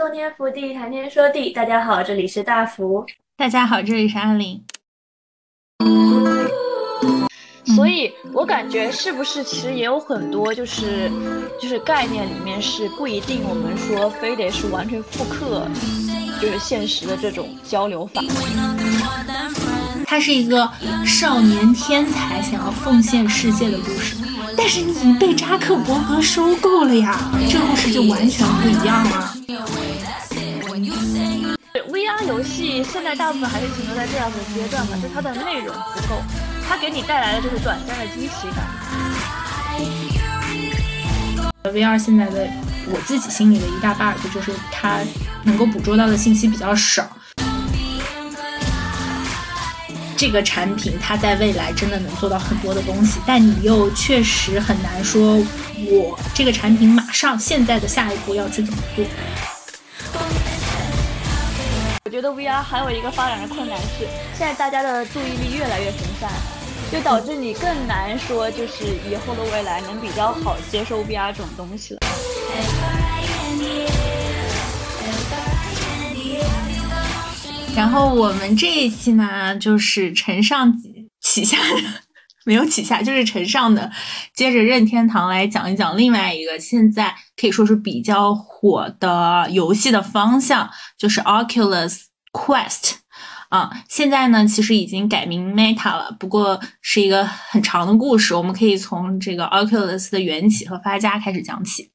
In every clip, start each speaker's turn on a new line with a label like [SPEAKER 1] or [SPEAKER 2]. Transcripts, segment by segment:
[SPEAKER 1] 动天福地，谈天说地。大家好，这里是大福。
[SPEAKER 2] 大家好，这里是阿林。
[SPEAKER 3] 所以我感觉是不是其实也有很多就是就是概念里面是不一定我们说非得是完全复刻，就是现实的这种交流法。
[SPEAKER 2] 它是一个少年天才想要奉献世界的故事，但是你被扎克伯格收购了呀，这故事就完全不一样了。
[SPEAKER 3] VR 游戏现在大部分还是停留在这样的阶段嘛，就它的内容不够，它给你带来的就是短暂的惊喜感。
[SPEAKER 2] VR 现在的我自己心里的一大 bug 就是它能够捕捉到的信息比较少。这个产品它在未来真的能做到很多的东西，但你又确实很难说，我这个产品马上现在的下一步要去怎么做？
[SPEAKER 3] 觉得 VR 还有一个发展的困难是，现在大家的注意力越来越分散，就导致你更难说，就是以后的未来能比较好接受 VR 这种东西了。
[SPEAKER 2] 然后我们这一期呢，就是承上启下的，没有启下，就是承上的，接着任天堂来讲一讲另外一个现在可以说是比较火的游戏的方向，就是 Oculus Quest 啊。现在呢，其实已经改名 Meta 了，不过是一个很长的故事，我们可以从这个 Oculus 的缘起和发家开始讲起。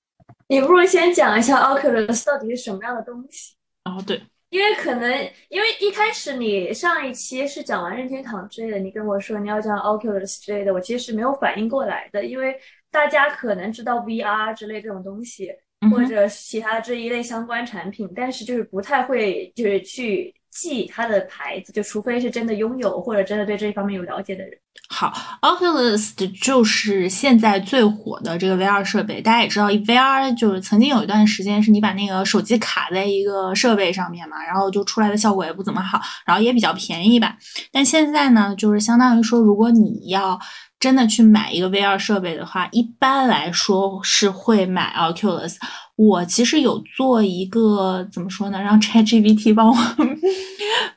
[SPEAKER 1] 你不如先讲一下 Oculus 到底是什么样的东西？
[SPEAKER 2] 哦，对。
[SPEAKER 1] 因为可能，因为一开始你上一期是讲完任天堂之类的，你跟我说你要讲 Oculus 之类的，我其实是没有反应过来的，因为大家可能知道 VR 之类这种东西，或者其他这一类相关产品，但是就是不太会就是去。记它的牌子，就除非是真的拥有或者真的对这一方面有了解的人。
[SPEAKER 2] 好，Oculus 就是现在最火的这个 VR 设备。大家也知道，VR 就是曾经有一段时间是你把那个手机卡在一个设备上面嘛，然后就出来的效果也不怎么好，然后也比较便宜吧。但现在呢，就是相当于说，如果你要真的去买一个 VR 设备的话，一般来说是会买 Oculus。我其实有做一个怎么说呢？让 ChatGPT 帮我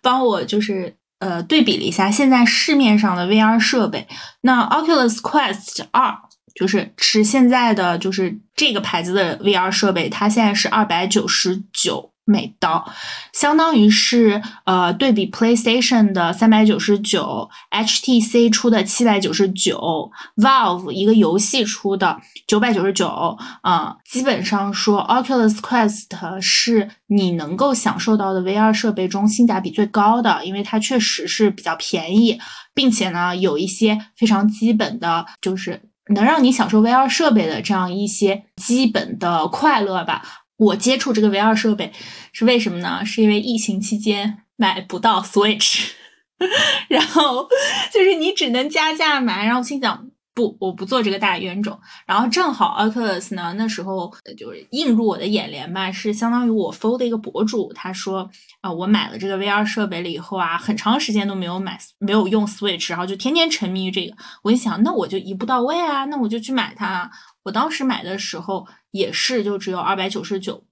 [SPEAKER 2] 帮我就是呃对比了一下现在市面上的 VR 设备。那 Oculus Quest 二就是是现在的就是这个牌子的 VR 设备，它现在是二百九十九。美刀，相当于是呃对比 PlayStation 的三百九十九，HTC 出的七百九十九，Valve 一个游戏出的九百九十九，啊，基本上说 Oculus Quest 是你能够享受到的 VR 设备中性价比最高的，因为它确实是比较便宜，并且呢有一些非常基本的，就是能让你享受 VR 设备的这样一些基本的快乐吧。我接触这个 VR 设备是为什么呢？是因为疫情期间买不到 Switch，然后就是你只能加价买，然后心想不，我不做这个大冤种。然后正好 Oculus 呢，那时候就是映入我的眼帘吧，是相当于我 f o l 的一个博主，他说啊，我买了这个 VR 设备了以后啊，很长时间都没有买，没有用 Switch，然后就天天沉迷于这个。我一想，那我就一步到位啊，那我就去买它。我当时买的时候也是就只有二百九十九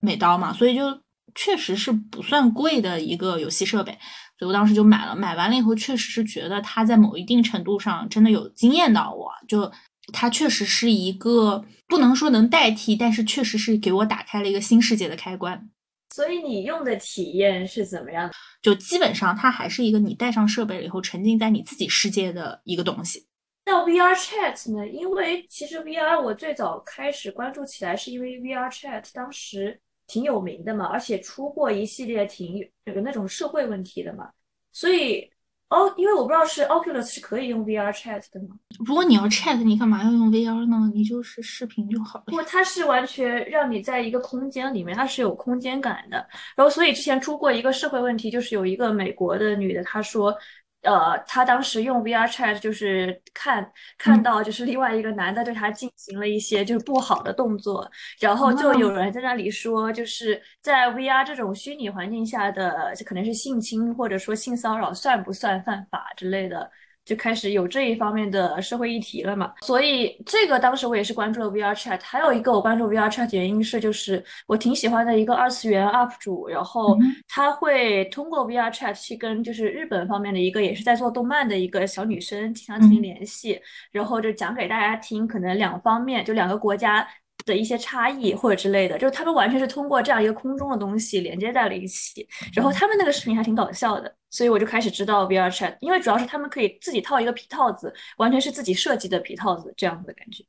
[SPEAKER 2] 美刀嘛，所以就确实是不算贵的一个游戏设备，所以我当时就买了。买完了以后，确实是觉得它在某一定程度上真的有惊艳到我，就它确实是一个不能说能代替，但是确实是给我打开了一个新世界的开关。
[SPEAKER 1] 所以你用的体验是怎么样的？
[SPEAKER 2] 就基本上它还是一个你带上设备了以后沉浸在你自己世界的一个东西。
[SPEAKER 1] 那 VR Chat 呢？因为其实 VR 我最早开始关注起来是因为 VR Chat 当时挺有名的嘛，而且出过一系列挺有那种社会问题的嘛，所以哦，因为我不知道是 Oculus 是可以用 VR Chat 的吗？
[SPEAKER 2] 如果你要 Chat，你干嘛要用 VR 呢？你就是视频就好了。
[SPEAKER 1] 不，它是完全让你在一个空间里面，它是有空间感的。然后，所以之前出过一个社会问题，就是有一个美国的女的，她说。呃，他当时用 VR Chat 就是看看到就是另外一个男的对他进行了一些就是不好的动作，然后就有人在那里说，就是在 VR 这种虚拟环境下的，可能是性侵或者说性骚扰算不算犯法之类的。
[SPEAKER 4] 就开始有这一方面的社会议题了嘛。所以这个当时我也是关注了 VR Chat。还有一个我关注 VR Chat 原因是，就是我挺喜欢的一个二次元 UP 主，然后他会通过 VR Chat 去跟就是日本方面的一个也是在做动漫的一个小女生经常进行联系，然后就讲给大家听，可能两方面就两个国家。的一些差异或者之类的，就是他们完全是通过这样一个空中的东西连接在了一起，然后他们那个视频还挺搞笑的，所以我就开始知道 VR Chat，因为主要是他们可以自己套一个皮套子，完全是自己设计的皮套子这样子的感觉。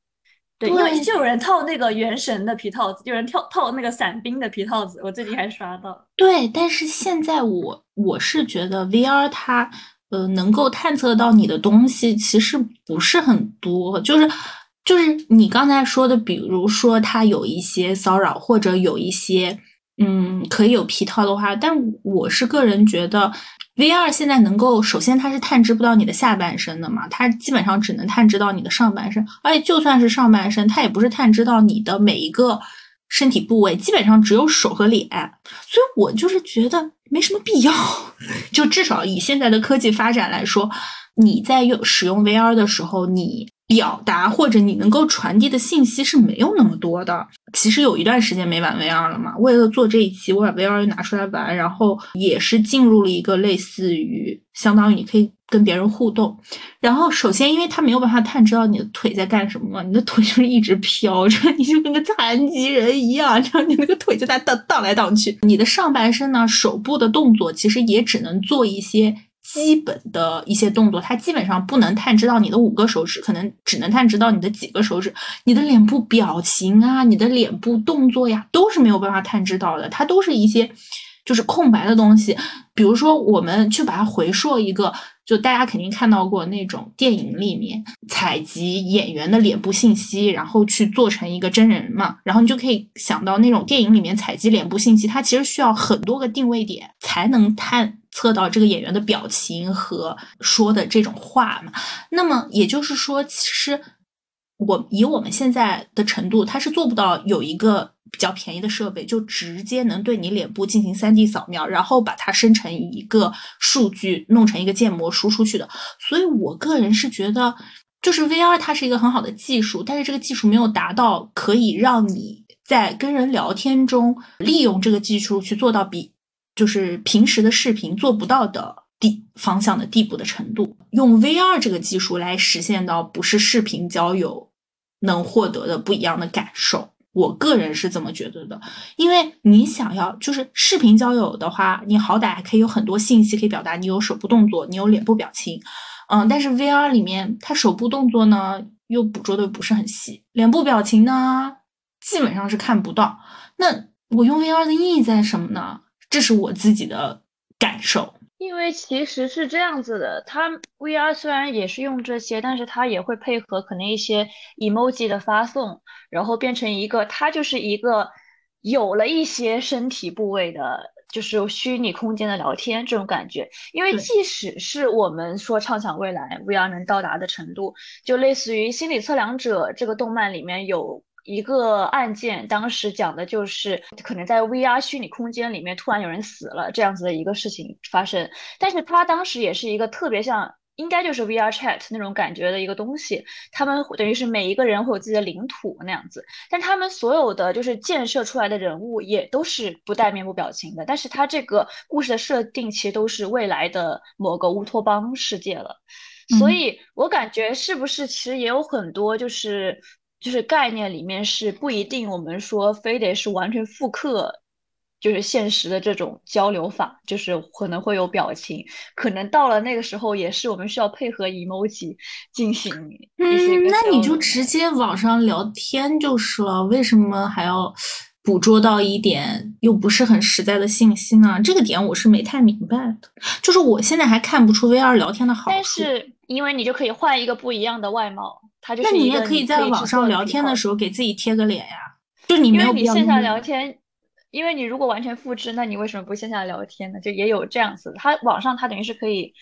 [SPEAKER 4] 对，因为就有人套那个原神的皮套子，有人套套那个伞兵的皮套子，我最近还刷到。
[SPEAKER 2] 对，但是现在我我是觉得 VR 它呃能够探测到你的东西其实不是很多，就是。就是你刚才说的，比如说他有一些骚扰，或者有一些嗯可以有皮套的话，但我是个人觉得，VR 现在能够首先它是探知不到你的下半身的嘛，它基本上只能探知到你的上半身，而且就算是上半身，它也不是探知到你的每一个身体部位，基本上只有手和脸，所以我就是觉得没什么必要，就至少以现在的科技发展来说，你在用使用 VR 的时候，你。表达或者你能够传递的信息是没有那么多的。其实有一段时间没玩 VR 了嘛，为了做这一期，我把 VR 又拿出来玩，然后也是进入了一个类似于相当于你可以跟别人互动。然后首先，因为它没有办法探知到你的腿在干什么嘛，你的腿就是一直飘着，你就跟个残疾人一样，然后你那个腿就在荡荡来荡去。你的上半身呢，手部的动作其实也只能做一些。基本的一些动作，它基本上不能探知到你的五个手指，可能只能探知到你的几个手指。你的脸部表情啊，你的脸部动作呀，都是没有办法探知到的。它都是一些就是空白的东西。比如说，我们去把它回溯一个，就大家肯定看到过那种电影里面采集演员的脸部信息，然后去做成一个真人嘛。然后你就可以想到那种电影里面采集脸部信息，它其实需要很多个定位点才能探。测到这个演员的表情和说的这种话嘛？那么也就是说，其实我以我们现在的程度，它是做不到有一个比较便宜的设备，就直接能对你脸部进行三 D 扫描，然后把它生成一个数据，弄成一个建模输出去的。所以我个人是觉得，就是 VR 它是一个很好的技术，但是这个技术没有达到可以让你在跟人聊天中利用这个技术去做到比。就是平时的视频做不到的地方向的地步的程度，用 VR 这个技术来实现到不是视频交友能获得的不一样的感受，我个人是这么觉得的。因为你想要就是视频交友的话，你好歹还可以有很多信息可以表达，你有手部动作，你有脸部表情，嗯，但是 VR 里面它手部动作呢又捕捉的不是很细，脸部表情呢基本上是看不到。那我用 VR 的意义在什么呢？这是我自己的感受，
[SPEAKER 1] 因为其实是这样子的，它 VR 虽然也是用这些，但是它也会配合可能一些 emoji 的发送，然后变成一个，它就是一个有了一些身体部位的，就是虚拟空间的聊天这种感觉。因为即使是我们说畅想未来 VR 能到达的程度，就类似于《心理测量者》这个动漫里面有。一个案件，当时讲的就是可能在 VR 虚拟空间里面突然有人死了这样子的一个事情发生，但是他当时也是一个特别像，应该就是 VR Chat 那种感觉的一个东西，他们等于是每一个人会有自己的领土那样子，但他们所有的就是建设出来的人物也都是不带面部表情的，但是他这个故事的设定其实都是未来的某个乌托邦世界了，所以我感觉是不是其实也有很多就是。就是概念里面是不一定，我们说非得是完全复刻，就是现实的这种交流法，就是可能会有表情，可能到了那个时候也是我们需要配合 emoji 进行。
[SPEAKER 2] 嗯，那你就直接网上聊天就是了，为什么还要捕捉到一点又不是很实在的信息呢？这个点我是没太明白的，就是我现在还看不出 VR 聊天的好处。
[SPEAKER 1] 但是因为你就可以换一个不一样的外貌。
[SPEAKER 2] 那你也可以在网上聊天的时候给自己贴个脸呀，就你没有
[SPEAKER 1] 你线下聊天，因为你如果完全复制，那你为什么不线下聊天呢？就也有这样子，它网上它等于是可以，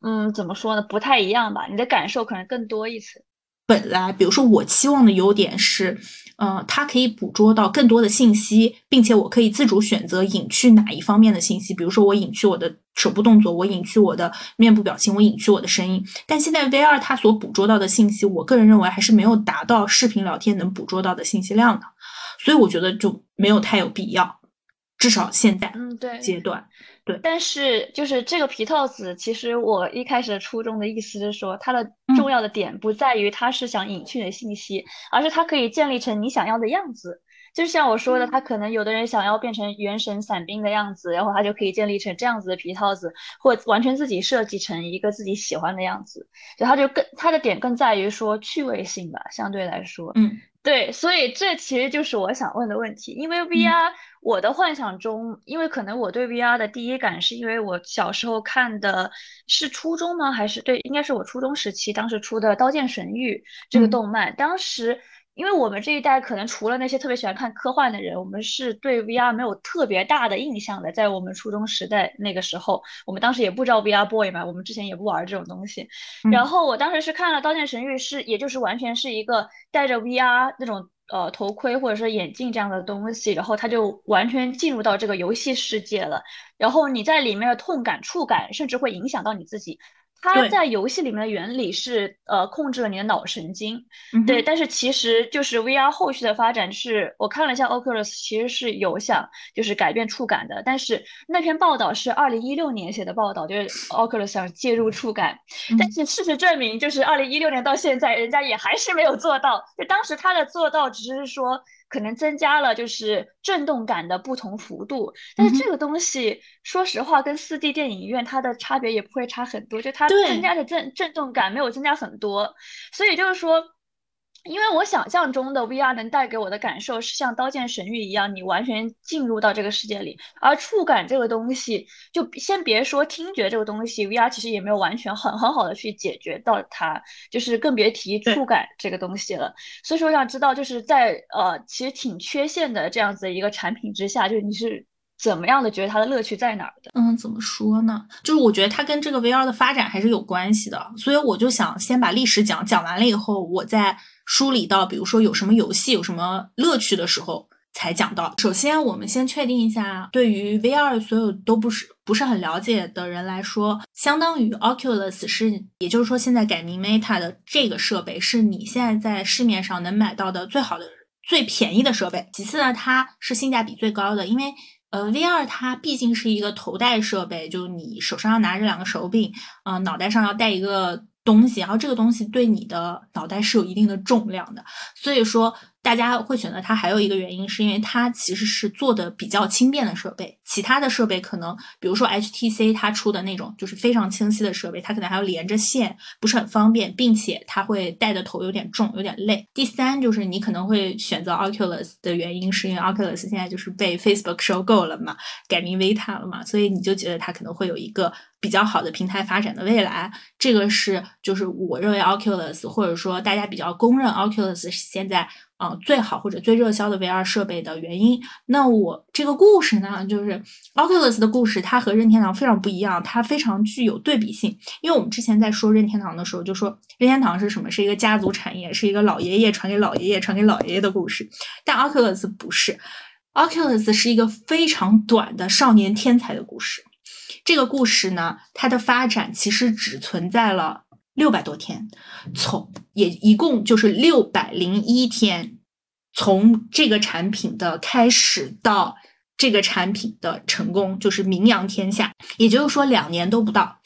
[SPEAKER 1] 嗯，怎么说呢？不太一样吧？你的感受可能更多一层。
[SPEAKER 2] 本来，比如说我期望的优点是，呃，它可以捕捉到更多的信息，并且我可以自主选择隐去哪一方面的信息。比如说，我隐去我的手部动作，我隐去我的面部表情，我隐去我的声音。但现在 VR 它所捕捉到的信息，我个人认为还是没有达到视频聊天能捕捉到的信息量的，所以我觉得就没有太有必要，至少现在
[SPEAKER 1] 嗯对
[SPEAKER 2] 阶段。对，
[SPEAKER 1] 但是就是这个皮套子，其实我一开始初衷的意思是说，它的重要的点不在于它是想隐去的信息，而是它可以建立成你想要的样子。就像我说的，他可能有的人想要变成原神伞兵的样子，然后他就可以建立成这样子的皮套子，或完全自己设计成一个自己喜欢的样子。就他就更他的点更在于说趣味性吧，相对来说，
[SPEAKER 2] 嗯。
[SPEAKER 1] 对，所以这其实就是我想问的问题。因为 VR，我的幻想中，因为可能我对 VR 的第一感是因为我小时候看的是初中吗？还是对，应该是我初中时期当时出的《刀剑神域》这个动漫，当时。因为我们这一代可能除了那些特别喜欢看科幻的人，我们是对 VR 没有特别大的印象的。在我们初中时代那个时候，我们当时也不知道 VR Boy 嘛，我们之前也不玩这种东西。然后我当时是看了《刀剑神域》，是也就是完全是一个戴着 VR 那种呃头盔或者是眼镜这样的东西，然后他就完全进入到这个游戏世界了。然后你在里面的痛感、触感，甚至会影响到你自己。它在游戏里面的原理是，呃，控制了你的脑神经，对。但是其实就是 VR 后续的发展，是我看了一下 Oculus，其实是有想就是改变触感的。但是那篇报道是二零一六年写的报道，就是 Oculus 想介入触感，但是事实证明，就是二零一六年到现在，人家也还是没有做到。就当时他的做到，只是说。可能增加了就是震动感的不同幅度，但是这个东西说实话跟四 D 电影院它的差别也不会差很多，就它增加的震震动感没有增加很多，所以就是说。因为我想象中的 VR 能带给我的感受是像《刀剑神域》一样，你完全进入到这个世界里。而触感这个东西，就先别说听觉这个东西，VR 其实也没有完全很很好的去解决到它，就是更别提触感这个东西了。所以说，我想知道，就是在呃，其实挺缺陷的这样子一个产品之下，就是你是。怎么样的觉得它的乐趣在哪儿的？
[SPEAKER 2] 嗯，怎么说呢？就是我觉得它跟这个 VR 的发展还是有关系的，所以我就想先把历史讲讲完了以后，我再梳理到，比如说有什么游戏有什么乐趣的时候才讲到。首先，我们先确定一下，对于 VR 所有都不是不是很了解的人来说，相当于 Oculus 是，也就是说现在改名 Meta 的这个设备是你现在在市面上能买到的最好的、最便宜的设备。其次呢，它是性价比最高的，因为呃，VR 它毕竟是一个头戴设备，就你手上要拿着两个手柄，呃，脑袋上要戴一个东西，然后这个东西对你的脑袋是有一定的重量的，所以说。大家会选择它，还有一个原因是因为它其实是做的比较轻便的设备。其他的设备可能，比如说 HTC 它出的那种就是非常清晰的设备，它可能还要连着线，不是很方便，并且它会戴的头有点重，有点累。第三就是你可能会选择 Oculus 的原因，是因为 Oculus 现在就是被 Facebook 收购了嘛，改名 Vita 了嘛，所以你就觉得它可能会有一个比较好的平台发展的未来。这个是就是我认为 Oculus 或者说大家比较公认 Oculus 现在。啊，最好或者最热销的 VR 设备的原因，那我这个故事呢，就是 Oculus 的故事，它和任天堂非常不一样，它非常具有对比性。因为我们之前在说任天堂的时候，就说任天堂是什么？是一个家族产业，是一个老爷爷传给老爷爷传给老爷爷的故事。但 Oculus 不是，Oculus 是一个非常短的少年天才的故事。这个故事呢，它的发展其实只存在了。六百多天，从也一共就是六百零一天，从这个产品的开始到这个产品的成功，就是名扬天下。也就是说，两年都不到，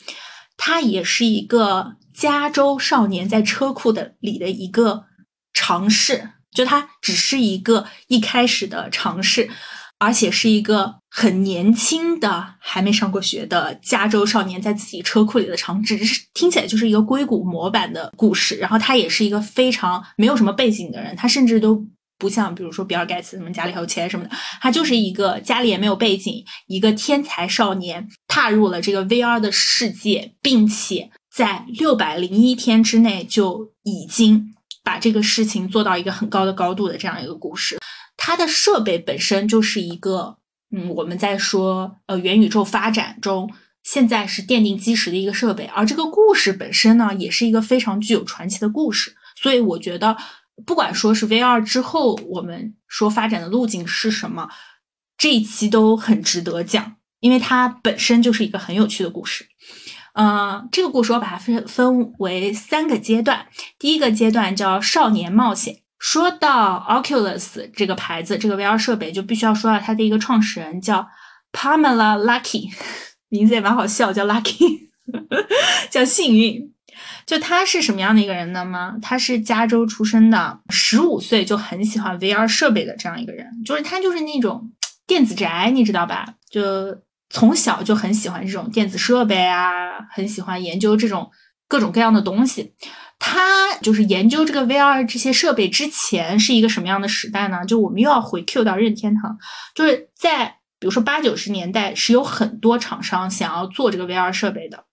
[SPEAKER 2] 它也是一个加州少年在车库的里的一个尝试，就它只是一个一开始的尝试。而且是一个很年轻的、还没上过学的加州少年在自己车库里的长，只是听起来就是一个硅谷模板的故事。然后他也是一个非常没有什么背景的人，他甚至都不像，比如说比尔盖茨什么家里还有钱什么的，他就是一个家里也没有背景，一个天才少年踏入了这个 VR 的世界，并且在六百零一天之内就已经把这个事情做到一个很高的高度的这样一个故事。它的设备本身就是一个，嗯，我们在说，呃，元宇宙发展中，现在是奠定基石的一个设备。而这个故事本身呢，也是一个非常具有传奇的故事。所以我觉得，不管说是 VR 之后，我们说发展的路径是什么，这一期都很值得讲，因为它本身就是一个很有趣的故事。嗯，这个故事我把它分分为三个阶段。第一个阶段叫少年冒险。说到 Oculus 这个牌子，这个 VR 设备，就必须要说到它的一个创始人叫 Pamela Lucky，名字也蛮好笑，叫 Lucky，叫幸运。就他是什么样的一个人呢？吗？他是加州出生的，十五岁就很喜欢 VR 设备的这样一个人，就是他就是那种电子宅，你知道吧？就。从小就很喜欢这种电子设备啊，很喜欢研究这种各种各样的东西。他就是研究这个 VR 这些设备之前是一个什么样的时代呢？就我们又要回 Q 到任天堂，就是在比如说八九十年代是有很多厂商想要做这个 VR 设备的。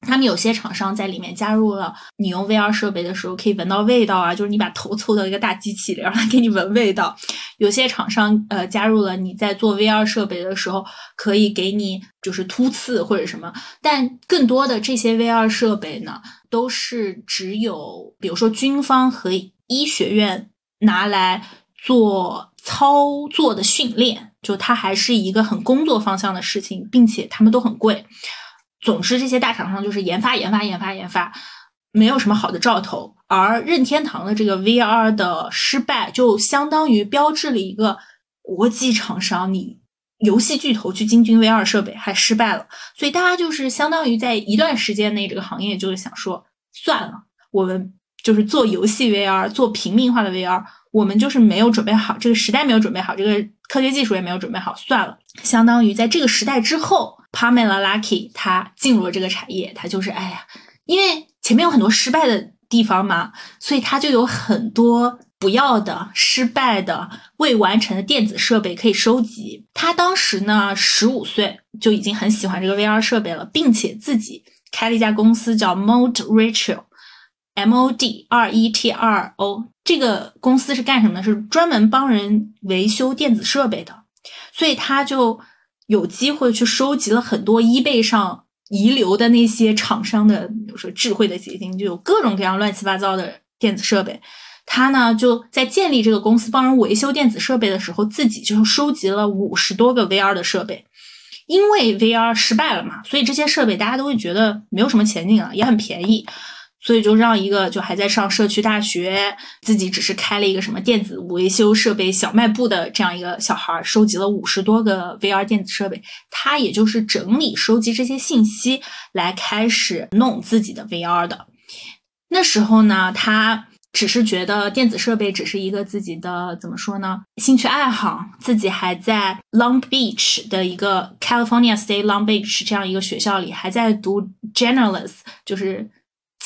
[SPEAKER 2] 他们有些厂商在里面加入了，你用 VR 设备的时候可以闻到味道啊，就是你把头凑到一个大机器里，让它 给你闻味道。有些厂商呃加入了，你在做 VR 设备的时候可以给你就是突刺或者什么。但更多的这些 VR 设备呢，都是只有比如说军方和医学院拿来做操作的训练，就它还是一个很工作方向的事情，并且他们都很贵。总之，这些大厂商就是研发、研发、研发、研发，没有什么好的兆头。而任天堂的这个 VR 的失败，就相当于标志了一个国际厂商，你游戏巨头去进军 VR 设备还失败了。所以大家就是相当于在一段时间内，这个行业就是想说，算了，我们就是做游戏 VR，做平民化的 VR，我们就是没有准备好，这个时代没有准备好，这个科学技术也没有准备好，算了。相当于在这个时代之后。Pamela Lucky，他进入了这个产业，他就是哎呀，因为前面有很多失败的地方嘛，所以他就有很多不要的、失败的、未完成的电子设备可以收集。他当时呢，十五岁就已经很喜欢这个 VR 设备了，并且自己开了一家公司叫 Mod M O D R E T R O。这个公司是干什么的？是专门帮人维修电子设备的，所以他就。有机会去收集了很多 eBay 上遗留的那些厂商的，比如说智慧的结晶，就有各种各样乱七八糟的电子设备。他呢就在建立这个公司帮人维修电子设备的时候，自己就收集了五十多个 VR 的设备。因为 VR 失败了嘛，所以这些设备大家都会觉得没有什么前景了，也很便宜。所以就让一个就还在上社区大学，自己只是开了一个什么电子维修设备小卖部的这样一个小孩，收集了五十多个 VR 电子设备。他也就是整理收集这些信息，来开始弄自己的 VR 的。那时候呢，他只是觉得电子设备只是一个自己的怎么说呢，兴趣爱好。自己还在 Long Beach 的一个 California State Long Beach 这样一个学校里，还在读 Journalist，就是。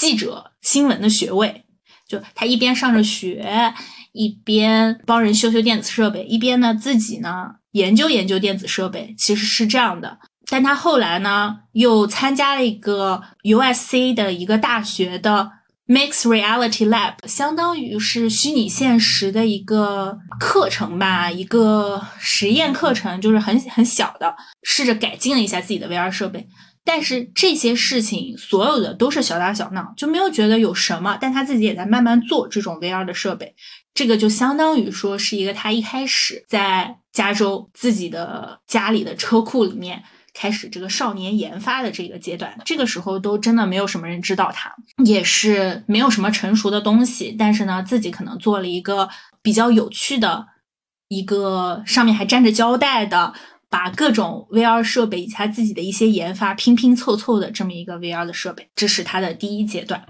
[SPEAKER 2] 记者新闻的学位，就他一边上着学，一边帮人修修电子设备，一边呢自己呢研究研究电子设备，其实是这样的。但他后来呢又参加了一个 USC 的一个大学的 Mixed Reality Lab，相当于是虚拟现实的一个课程吧，一个实验课程，就是很很小的，试着改进了一下自己的 VR 设备。但是这些事情所有的都是小打小闹，就没有觉得有什么。但他自己也在慢慢做这种 VR 的设备，这个就相当于说是一个他一开始在加州自己的家里的车库里面开始这个少年研发的这个阶段。这个时候都真的没有什么人知道他，也是没有什么成熟的东西。但是呢，自己可能做了一个比较有趣的一个，上面还粘着胶带的。把各种 VR 设备以及他自己的一些研发拼拼凑凑的这么一个 VR 的设备，这是他的第一阶段。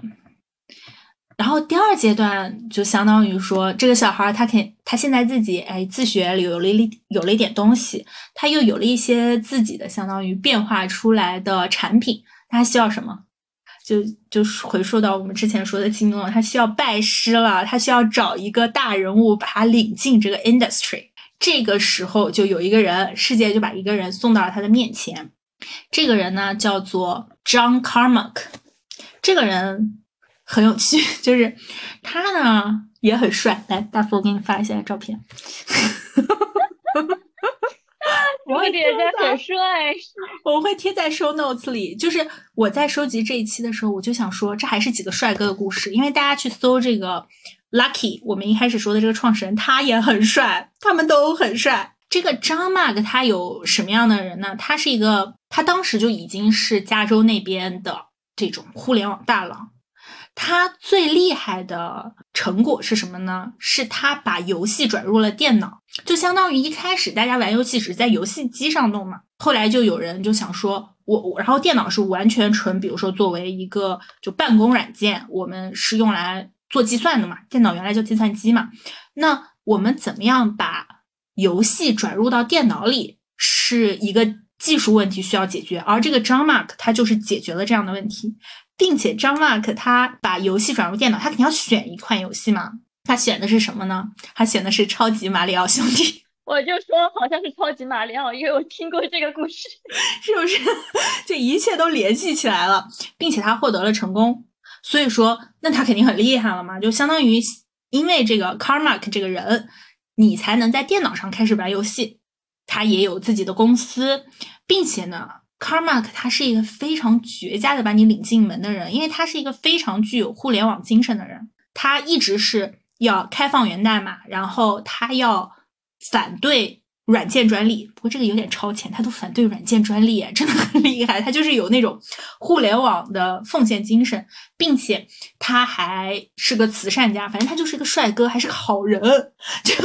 [SPEAKER 2] 然后第二阶段就相当于说，这个小孩他肯他现在自己哎自学有了一有了一点东西，他又有了一些自己的相当于变化出来的产品，他需要什么？就就回溯到我们之前说的金融，他需要拜师了，他需要找一个大人物把他领进这个 industry。这个时候，就有一个人，世界就把一个人送到了他的面前。这个人呢，叫做 John Carmack。这个人很有趣，就是他呢也很帅。来，大福，我给你发一下照片。
[SPEAKER 1] 这个点赞很帅，
[SPEAKER 2] 我会贴在 show notes 里。就是我在收集这一期的时候，我就想说，这还是几个帅哥的故事，因为大家去搜这个 Lucky，我们一开始说的这个创始人，他也很帅，他们都很帅。这个张 Mark 他有什么样的人呢？他是一个，他当时就已经是加州那边的这种互联网大佬。他最厉害的成果是什么呢？是他把游戏转入了电脑，就相当于一开始大家玩游戏只是在游戏机上弄嘛。后来就有人就想说，我我，然后电脑是完全纯，比如说作为一个就办公软件，我们是用来做计算的嘛。电脑原来叫计算机嘛，那我们怎么样把游戏转入到电脑里，是一个技术问题需要解决，而这个张 Mark 他就是解决了这样的问题。并且张 Mark 他把游戏转入电脑，他肯定要选一款游戏嘛。他选的是什么呢？他选的是《超级马里奥兄弟》。
[SPEAKER 1] 我就说好像是《超级马里奥》，因为我听过这个故事，
[SPEAKER 2] 是不是？这一切都联系起来了，并且他获得了成功。所以说，那他肯定很厉害了嘛。就相当于因为这个 Carmack 这个人，你才能在电脑上开始玩游戏。他也有自己的公司，并且呢。Carmack 他是一个非常绝佳的把你领进门的人，因为他是一个非常具有互联网精神的人。他一直是要开放源代码，然后他要反对软件专利。不过这个有点超前，他都反对软件专利，真的很厉害。他就是有那种互联网的奉献精神，并且他还是个慈善家。反正他就是个帅哥，还是个好人。就。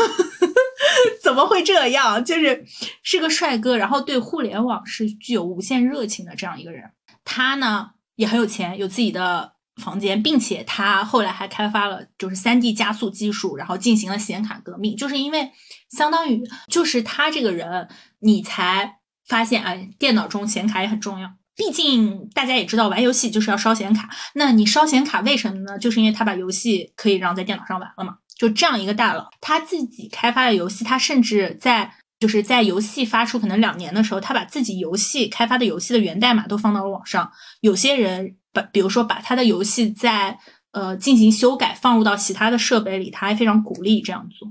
[SPEAKER 2] 怎么会这样？就是是个帅哥，然后对互联网是具有无限热情的这样一个人。他呢也很有钱，有自己的房间，并且他后来还开发了就是三 D 加速技术，然后进行了显卡革命。就是因为相当于就是他这个人，你才发现哎，电脑中显卡也很重要。毕竟大家也知道，玩游戏就是要烧显卡。那你烧显卡为什么呢？就是因为他把游戏可以让在电脑上玩了嘛。就这样一个大佬，他自己开发的游戏，他甚至在就是在游戏发出可能两年的时候，他把自己游戏开发的游戏的源代码都放到了网上。有些人把，比如说把他的游戏在呃进行修改，放入到其他的设备里，他还非常鼓励这样做。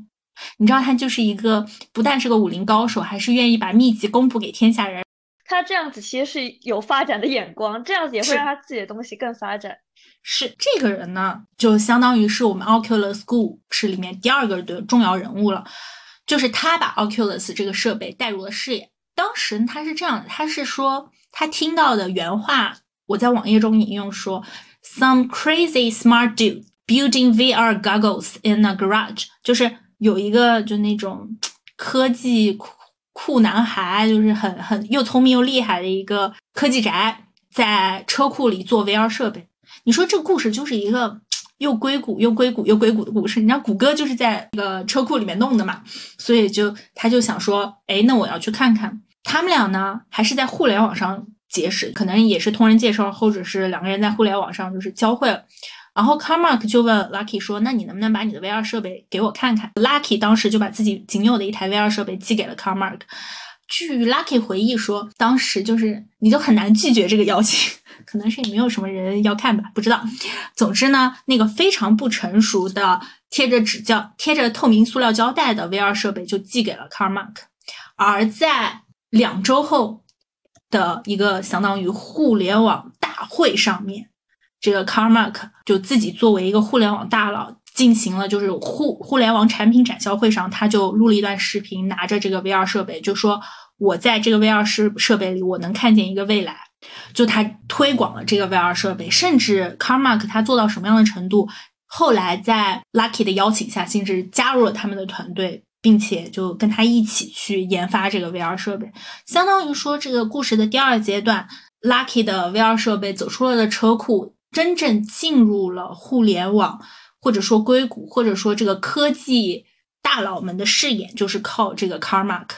[SPEAKER 2] 你知道，他就是一个不但是个武林高手，还是愿意把秘籍公布给天下人。
[SPEAKER 1] 他这样子其实是有发展的眼光，这样子也会让他自己的东西更发展。
[SPEAKER 2] 是这个人呢，就相当于是我们 Oculus 故事里面第二个的重要人物了，就是他把 Oculus 这个设备带入了视野。当时他是这样的，他是说他听到的原话，我在网页中引用说：“Some crazy smart dude building VR goggles in a garage。”就是有一个就那种科技酷酷男孩，就是很很又聪明又厉害的一个科技宅，在车库里做 VR 设备。你说这个故事就是一个又硅谷又硅谷又硅谷的故事。你知道谷歌就是在那个车库里面弄的嘛，所以就他就想说，哎，那我要去看看。他们俩呢，还是在互联网上结识，可能也是通人介绍，或者是两个人在互联网上就是交汇了。然后 Carmack 就问 Lucky 说，那你能不能把你的 VR 设备给我看看？Lucky 当时就把自己仅有的一台 VR 设备寄给了 Carmack。据 Lucky 回忆说，当时就是你就很难拒绝这个邀请。可能是也没有什么人要看吧，不知道。总之呢，那个非常不成熟的贴着纸胶、贴着透明塑料胶带的 VR 设备就寄给了 Carmack。而在两周后的一个相当于互联网大会上面，这个 Carmack 就自己作为一个互联网大佬进行了就是互互联网产品展销会上，他就录了一段视频，拿着这个 VR 设备就说：“我在这个 VR 设设备里，我能看见一个未来。”就他推广了这个 VR 设备，甚至 Carmack 他做到什么样的程度？后来在 Lucky 的邀请下，甚至加入了他们的团队，并且就跟他一起去研发这个 VR 设备。相当于说，这个故事的第二阶段，Lucky 的 VR 设备走出了的车库，真正进入了互联网，或者说硅谷，或者说这个科技大佬们的视野，就是靠这个 Carmack，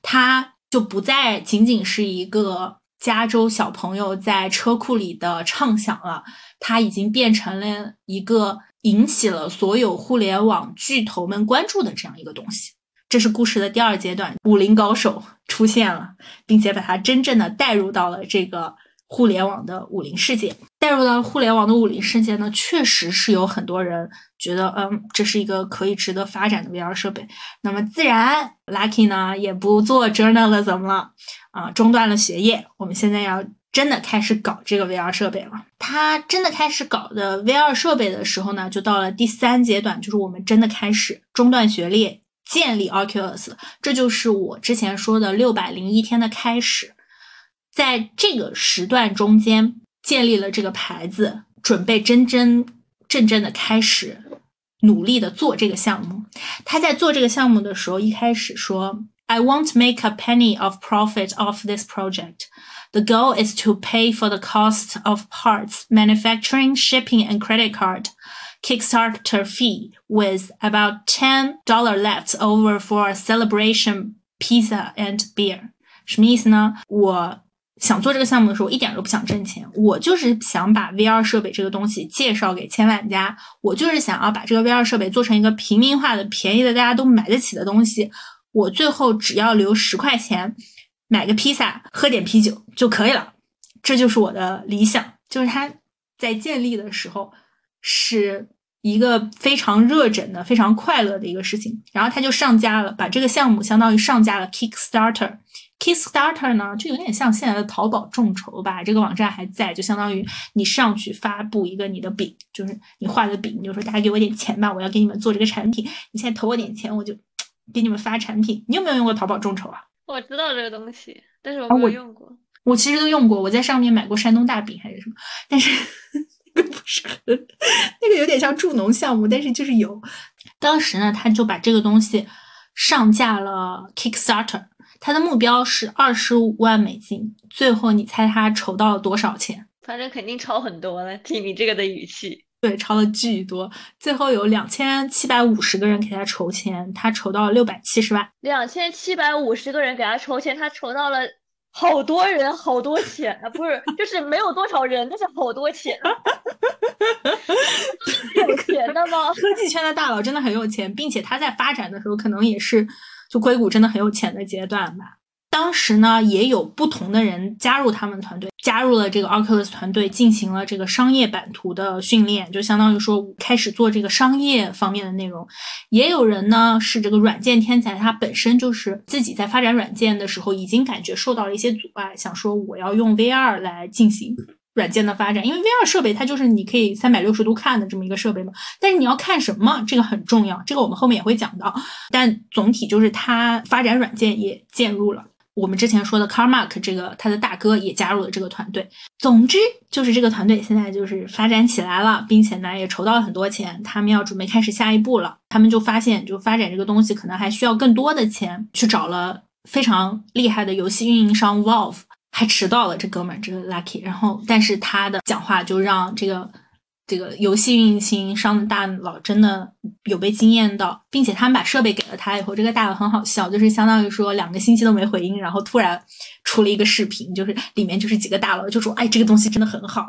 [SPEAKER 2] 他就不再仅仅是一个。加州小朋友在车库里的畅想了，它已经变成了一个引起了所有互联网巨头们关注的这样一个东西。这是故事的第二阶段，武林高手出现了，并且把他真正的带入到了这个互联网的武林世界。带入到互联网的武林世界呢，确实是有很多人觉得，嗯，这是一个可以值得发展的 VR 设备。那么自然，Lucky 呢也不做 journalism 了，啊，中断了学业。我们现在要真的开始搞这个 VR 设备了。他真的开始搞的 VR 设备的时候呢，就到了第三阶段，就是我们真的开始中断学业，建立 Oculus。这就是我之前说的六百零一天的开始。在这个时段中间。建立了这个牌子，准备真真正正的开始努力的做这个项目。他在做这个项目的时候，一开始说：“I won't make a penny of profit off this project. The goal is to pay for the cost of parts, manufacturing, shipping, and credit card Kickstarter fee, with about ten dollar left over for a celebration pizza and beer。”什么意思呢？我。想做这个项目的时候，一点都不想挣钱，我就是想把 VR 设备这个东西介绍给千万家，我就是想要把这个 VR 设备做成一个平民化的、便宜的、大家都买得起的东西。我最后只要留十块钱，买个披萨，喝点啤酒就可以了。这就是我的理想。就是它在建立的时候是一个非常热忱的、非常快乐的一个事情，然后他就上架了，把这个项目相当于上架了 Kickstarter。Kickstarter 呢，就有点像现在的淘宝众筹吧。这个网站还在，就相当于你上去发布一个你的饼，就是你画的饼，你就说大家给我点钱吧，我要给你们做这个产品。你现在投我点钱，我就 给你们发产品。你有没有用过淘宝众筹啊？
[SPEAKER 4] 我知道这个东西，但是我没有用过。
[SPEAKER 2] 我其实都用过，我在上面买过山东大饼还是什么，但是那个不是很，那个有点像助农项目，但是就是有。当时呢，他就把这个东西上架了 Kickstarter。他的目标是二十五万美金，最后你猜他筹到了多少钱？
[SPEAKER 4] 反正肯定超很多了，听你这个的语气。
[SPEAKER 2] 对，超了巨多。最后有两千七百五十个人给他筹钱，他筹到了六百七十万。
[SPEAKER 4] 两千七百五十个人给他筹钱，他筹到了好多人，好多钱啊！不是，就是没有多少人，但是好多钱。有钱的吗？
[SPEAKER 2] 科技圈的大佬真的很有钱，并且他在发展的时候可能也是。就硅谷真的很有钱的阶段吧。当时呢，也有不同的人加入他们团队，加入了这个 Oculus 团队，进行了这个商业版图的训练，就相当于说开始做这个商业方面的内容。也有人呢是这个软件天才，他本身就是自己在发展软件的时候，已经感觉受到了一些阻碍，想说我要用 VR 来进行。软件的发展，因为 VR 设备它就是你可以三百六十度看的这么一个设备嘛。但是你要看什么，这个很重要，这个我们后面也会讲到。但总体就是它发展软件也介入了。我们之前说的 Car Mark 这个他的大哥也加入了这个团队。总之就是这个团队现在就是发展起来了，并且呢也筹到了很多钱，他们要准备开始下一步了。他们就发现，就发展这个东西可能还需要更多的钱，去找了非常厉害的游戏运营商 Valve。还迟到了，这哥们儿，这个 Lucky。然后，但是他的讲话就让这个这个游戏运营商的大佬真的有被惊艳到，并且他们把设备给了他以后，这个大佬很好笑，就是相当于说两个星期都没回音，然后突然出了一个视频，就是里面就是几个大佬就说：“哎，这个东西真的很好。”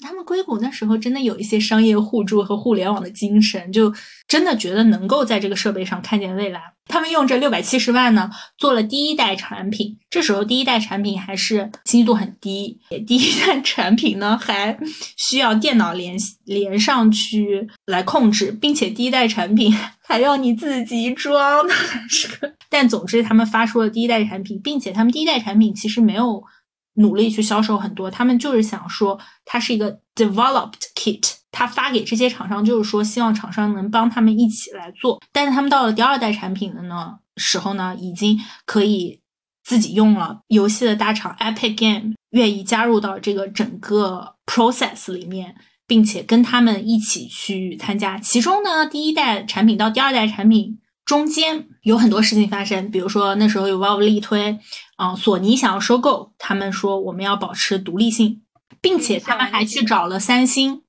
[SPEAKER 2] 他们硅谷那时候真的有一些商业互助和互联网的精神，就真的觉得能够在这个设备上看见未来。他们用这六百七十万呢，做了第一代产品。这时候第一代产品还是清晰度很低，第一代产品呢还需要电脑连连上去来控制，并且第一代产品 还要你自己装。还是个但总之，他们发出了第一代产品，并且他们第一代产品其实没有。努力去销售很多，他们就是想说，它是一个 developed kit，他发给这些厂商，就是说希望厂商能帮他们一起来做。但是他们到了第二代产品的呢时候呢，已经可以自己用了。游戏的大厂 Epic Game 愿意加入到这个整个 process 里面，并且跟他们一起去参加。其中呢，第一代产品到第二代产品。中间有很多事情发生，比如说那时候有 Valve 力推，啊，索尼想要收购，他们说我们要保持独立性，并且他们还去找了三星。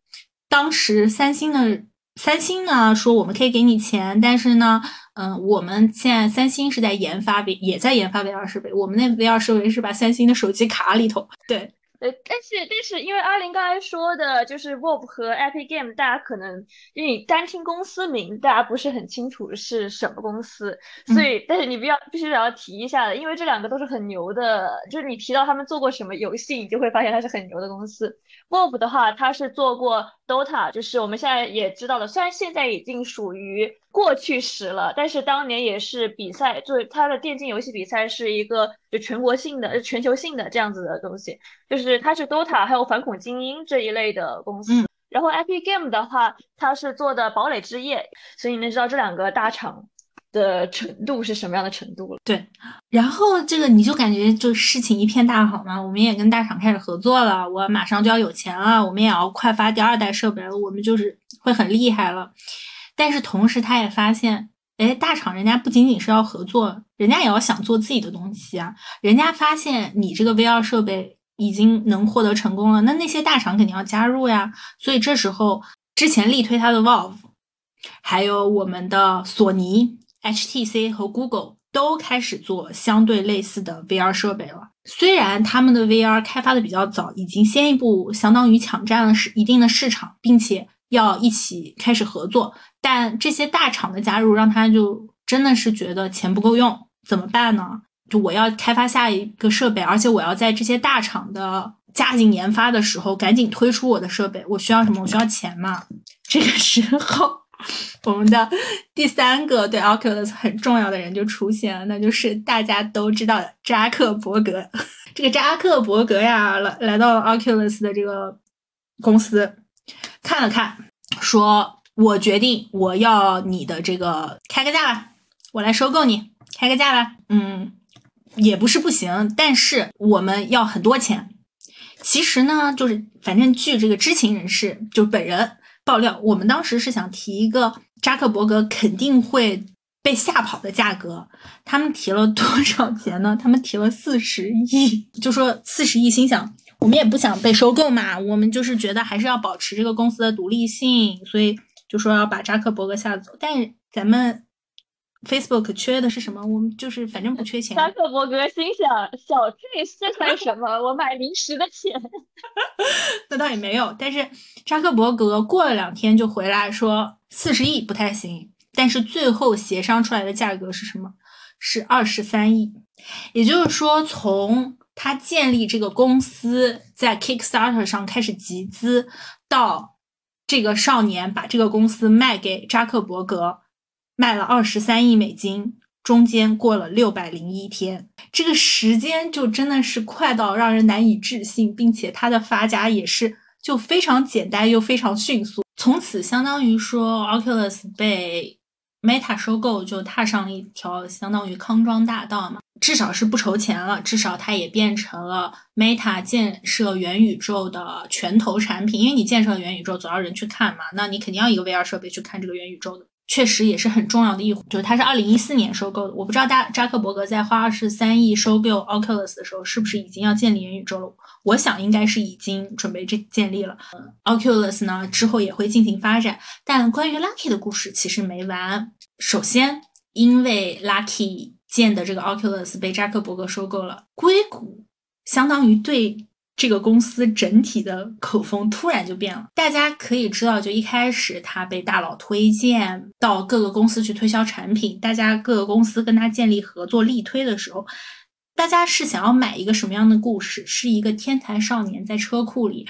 [SPEAKER 2] 当时三星的三星呢说我们可以给你钱，但是呢，嗯，我们现在三星是在研发 V，也在研发 VR 设备，我们那 VR 设备是把三星的手机卡里头。对，
[SPEAKER 1] 对，但是但是，因为阿林刚才说的，就是 Valve 和 Epic Game，大家可能因为你单听公司名，大家不是很清楚是什么公司，所以，但是你必要必须得要提一下的，因为这两个都是很牛的，就是你提到他们做过什么游戏，你就会发现它是很牛的公司。Valve 的话，他是做过 Dota，就是我们现在也知道的，虽然现在已经属于过去时了，但是当年也是比赛，就是它的电竞游戏比赛是一个就全国性的、全球性的这样子的东西，就是它是 Dota 还有反恐精英这一类的公司。然后 Epic Game 的话，它是做的堡垒之夜，所以你能知道这两个大厂。的程度是什么样的程度了？
[SPEAKER 2] 对，然后这个你就感觉就事情一片大好嘛，我们也跟大厂开始合作了，我马上就要有钱了，我们也要快发第二代设备了，我们就是会很厉害了。但是同时他也发现，哎，大厂人家不仅仅是要合作，人家也要想做自己的东西啊。人家发现你这个 VR 设备已经能获得成功了，那那些大厂肯定要加入呀。所以这时候之前力推他的 Valve，还有我们的索尼。HTC 和 Google 都开始做相对类似的 VR 设备了。虽然他们的 VR 开发的比较早，已经先一步相当于抢占了市一定的市场，并且要一起开始合作，但这些大厂的加入让他就真的是觉得钱不够用，怎么办呢？就我要开发下一个设备，而且我要在这些大厂的加紧研发的时候赶紧推出我的设备，我需要什么？我需要钱嘛。这个时候。我们的第三个对 Oculus 很重要的人就出现了，那就是大家都知道的扎克伯格。这个扎克伯格呀，来来到了 Oculus 的这个公司，看了看，说：“我决定我要你的这个开个价吧，我来收购你，开个价吧。”嗯，也不是不行，但是我们要很多钱。其实呢，就是反正据这个知情人士，就本人。爆料，我们当时是想提一个扎克伯格肯定会被吓跑的价格，他们提了多少钱呢？他们提了四十亿，就说四十亿，心想我们也不想被收购嘛，我们就是觉得还是要保持这个公司的独立性，所以就说要把扎克伯格吓走。但咱们。Facebook 缺的是什么？我们就是反正不缺钱。
[SPEAKER 1] 扎克伯格心想：小 T 这算什么？我买零食的钱。
[SPEAKER 2] 那倒也没有。但是扎克伯格过了两天就回来说四十亿不太行。但是最后协商出来的价格是什么？是二十三亿。也就是说，从他建立这个公司在 Kickstarter 上开始集资，到这个少年把这个公司卖给扎克伯格。卖了二十三亿美金，中间过了六百零一天，这个时间就真的是快到让人难以置信，并且它的发家也是就非常简单又非常迅速。从此，相当于说 Oculus 被 Meta 收购，就踏上了一条相当于康庄大道嘛，至少是不愁钱了，至少它也变成了 Meta 建设元宇宙的拳头产品。因为你建设元宇宙，总要人去看嘛，那你肯定要一个 VR 设备去看这个元宇宙的。确实也是很重要的一环，就是它是二零一四年收购的。我不知道大扎克伯格在花二十三亿收购 Oculus 的时候，是不是已经要建立元宇宙了？我想应该是已经准备这建立了。Oculus 呢之后也会进行发展，但关于 Lucky 的故事其实没完。首先，因为 Lucky 建的这个 Oculus 被扎克伯格收购了，硅谷相当于对。这个公司整体的口风突然就变了。大家可以知道，就一开始他被大佬推荐到各个公司去推销产品，大家各个公司跟他建立合作力推的时候，大家是想要买一个什么样的故事？是一个天才少年在车库里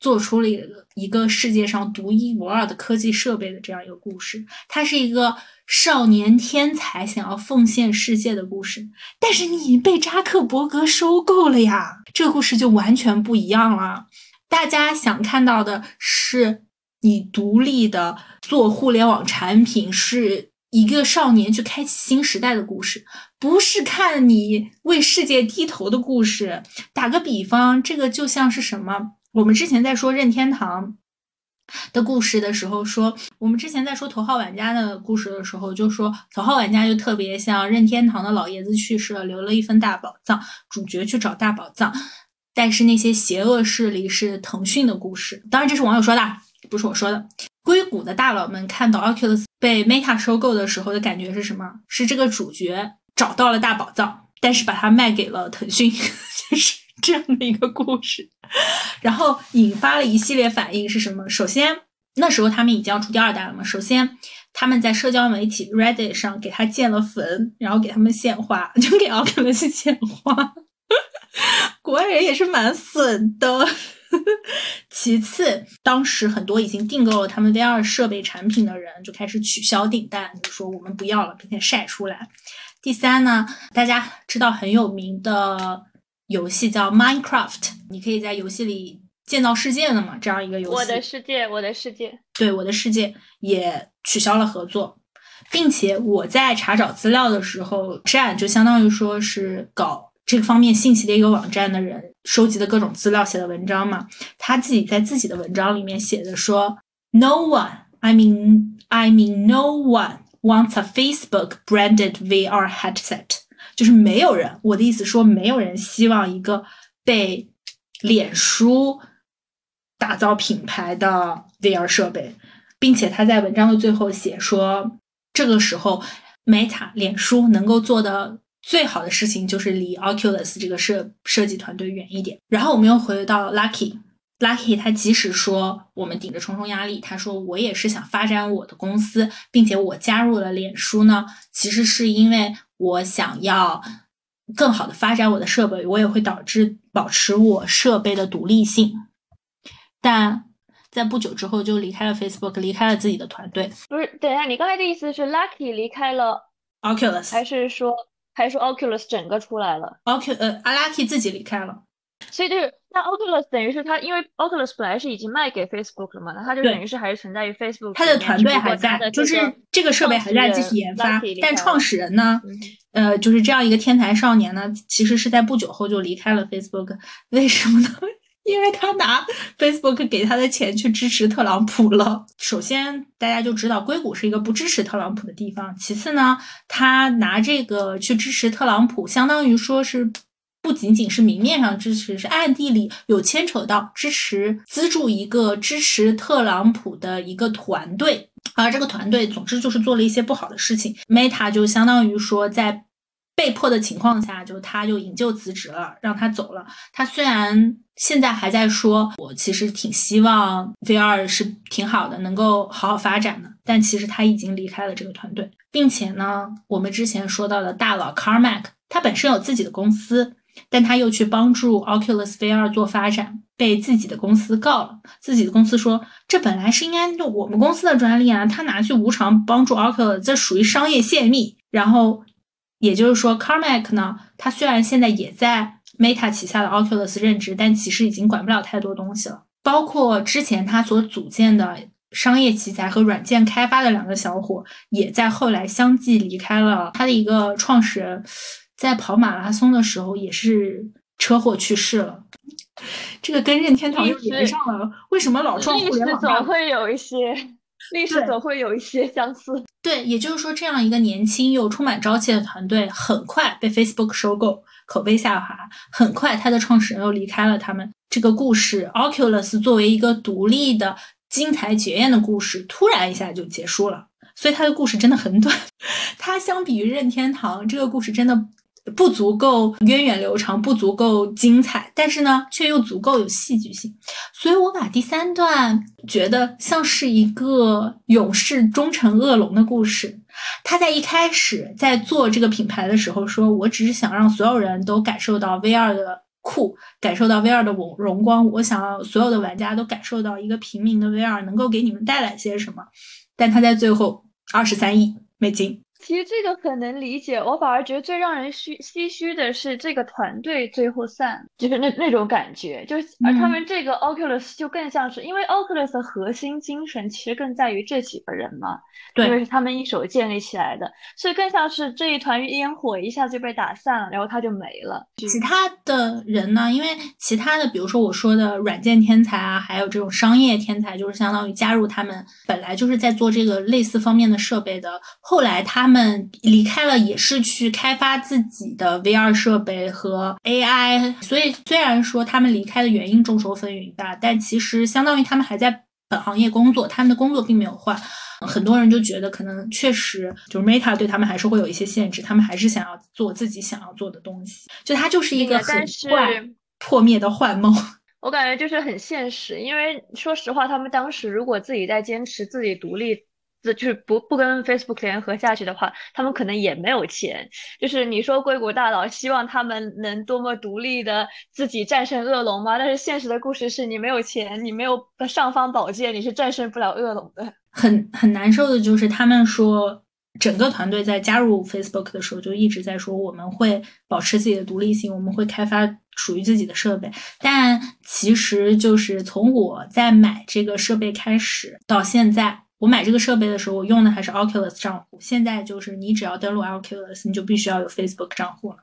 [SPEAKER 2] 做出了一个一个世界上独一无二的科技设备的这样一个故事。它是一个。少年天才想要奉献世界的故事，但是你被扎克伯格收购了呀，这个故事就完全不一样了。大家想看到的是你独立的做互联网产品，是一个少年去开启新时代的故事，不是看你为世界低头的故事。打个比方，这个就像是什么？我们之前在说任天堂。的故事的时候说，我们之前在说头号玩家的故事的时候，就说头号玩家就特别像任天堂的老爷子去世了，留了一份大宝藏，主角去找大宝藏，但是那些邪恶势力是腾讯的故事。当然这是网友说的，不是我说的。硅谷的大佬们看到 Oculus 被 Meta 收购的时候的感觉是什么？是这个主角找到了大宝藏，但是把它卖给了腾讯，就是 这样的一个故事，然后引发了一系列反应是什么？首先，那时候他们已经要出第二代了嘛。首先，他们在社交媒体 Reddit 上给他建了坟，然后给他们献花，就给奥特曼去献花。国外人也是蛮损的。其次，当时很多已经订购了他们 VR 设备产品的人就开始取消订单，就说我们不要了，并且晒出来。第三呢，大家知道很有名的游戏叫 Minecraft，你可以在游戏里建造世界的嘛，这样一个游戏。
[SPEAKER 1] 我的世界，我的世界。
[SPEAKER 2] 对，我的世界也取消了合作，并且我在查找资料的时候，站就相当于说是搞。这个方面信息的一个网站的人收集的各种资料写的文章嘛，他自己在自己的文章里面写的说，No one, I mean, I mean, no one wants a Facebook branded VR headset，就是没有人，我的意思说，没有人希望一个被脸书打造品牌的 VR 设备，并且他在文章的最后写说，这个时候 Meta 脸书能够做的。最好的事情就是离 Oculus 这个设设计团队远一点。然后我们又回到 Lucky，Lucky 他即使说我们顶着重重压力，他说我也是想发展我的公司，并且我加入了脸书呢，其实是因为我想要更好的发展我的设备，我也会导致保持我设备的独立性。但在不久之后就离开了 Facebook，离开了自己的团队。
[SPEAKER 1] 不是，等一下，你刚才的意思是 Lucky 离开了
[SPEAKER 2] Oculus，
[SPEAKER 1] 还是说？还是说 Oculus 整个出来了
[SPEAKER 2] ，Oculus 呃阿拉 k 自己离开了，
[SPEAKER 1] 所以就是那 Oculus 等于是他，因为 Oculus 本来是已经卖给 Facebook 了嘛，那他就等于是还是存在于 Facebook。
[SPEAKER 2] 他的团队还在，就是这个设备还在继续研发，但创始人呢，呃，就是这样一个天才少年呢，其实是在不久后就离开了 Facebook，为什么呢？因为他拿 Facebook 给他的钱去支持特朗普了。首先，大家就知道硅谷是一个不支持特朗普的地方。其次呢，他拿这个去支持特朗普，相当于说是不仅仅是明面上支持，是暗地里有牵扯到支持、资助一个支持特朗普的一个团队。而这个团队，总之就是做了一些不好的事情。Meta 就相当于说在。被迫的情况下，就他就引咎辞职了，让他走了。他虽然现在还在说，我其实挺希望 VR 是挺好的，能够好好发展的，但其实他已经离开了这个团队，并且呢，我们之前说到的大佬 Carmack，他本身有自己的公司，但他又去帮助 Oculus VR 做发展，被自己的公司告了。自己的公司说，这本来是应该我们公司的专利啊，他拿去无偿帮助 Oculus，这属于商业泄密。然后。也就是说，Carmack 呢，他虽然现在也在 Meta 旗下的 Oculus 任职，但其实已经管不了太多东西了。包括之前他所组建的商业奇才和软件开发的两个小伙，也在后来相继离开了。他的一个创始人，在跑马拉松的时候也是车祸去世了。这个跟任天堂又连上了。为什么老撞互联网？
[SPEAKER 1] 总会有一些。历史总会有一些相似。
[SPEAKER 2] 对，也就是说，这样一个年轻又充满朝气的团队，很快被 Facebook 收购，口碑下滑。很快，他的创始人又离开了他们。这个故事，Oculus 作为一个独立的、精彩绝艳的故事，突然一下就结束了。所以，他的故事真的很短。他相比于任天堂，这个故事真的。不足够源远流长，不足够精彩，但是呢，却又足够有戏剧性。所以我把第三段觉得像是一个勇士终成恶龙的故事。他在一开始在做这个品牌的时候说：“我只是想让所有人都感受到 VR 的酷，感受到 VR 的荣荣光。我想要所有的玩家都感受到一个平民的 VR 能够给你们带来些什么。”但他在最后二十三亿美金。
[SPEAKER 1] 其实这个很能理解，我反而觉得最让人虚唏嘘的是这个团队最后散，就是那那种感觉，就是而他们这个 Oculus 就更像是，因为 Oculus 的核心精神其实更在于这几个人嘛，
[SPEAKER 2] 对，
[SPEAKER 1] 因为是他们一手建立起来的，所以更像是这一团烟火一下就被打散了，然后他就没了。
[SPEAKER 2] 其他的人呢？因为其他的，比如说我说的软件天才啊，还有这种商业天才，就是相当于加入他们本来就是在做这个类似方面的设备的，后来他们。们离开了，也是去开发自己的 VR 设备和 AI。所以虽然说他们离开的原因众说纷纭吧，但其实相当于他们还在本行业工作，他们的工作并没有换。很多人就觉得，可能确实就是 Meta 对他们还是会有一些限制，他们还是想要做自己想要做的东西。就它就是一个很快破灭的幻梦。
[SPEAKER 1] 我感觉就是很现实，因为说实话，他们当时如果自己在坚持自己独立。就是不不跟 Facebook 联合下去的话，他们可能也没有钱。就是你说硅谷大佬希望他们能多么独立的自己战胜恶龙吗？但是现实的故事是你没有钱，你没有尚方宝剑，你是战胜不了恶龙的。
[SPEAKER 2] 很很难受的就是他们说，整个团队在加入 Facebook 的时候就一直在说，我们会保持自己的独立性，我们会开发属于自己的设备。但其实就是从我在买这个设备开始到现在。我买这个设备的时候，我用的还是 Oculus 账户。现在就是你只要登录 Oculus，你就必须要有 Facebook 账户了。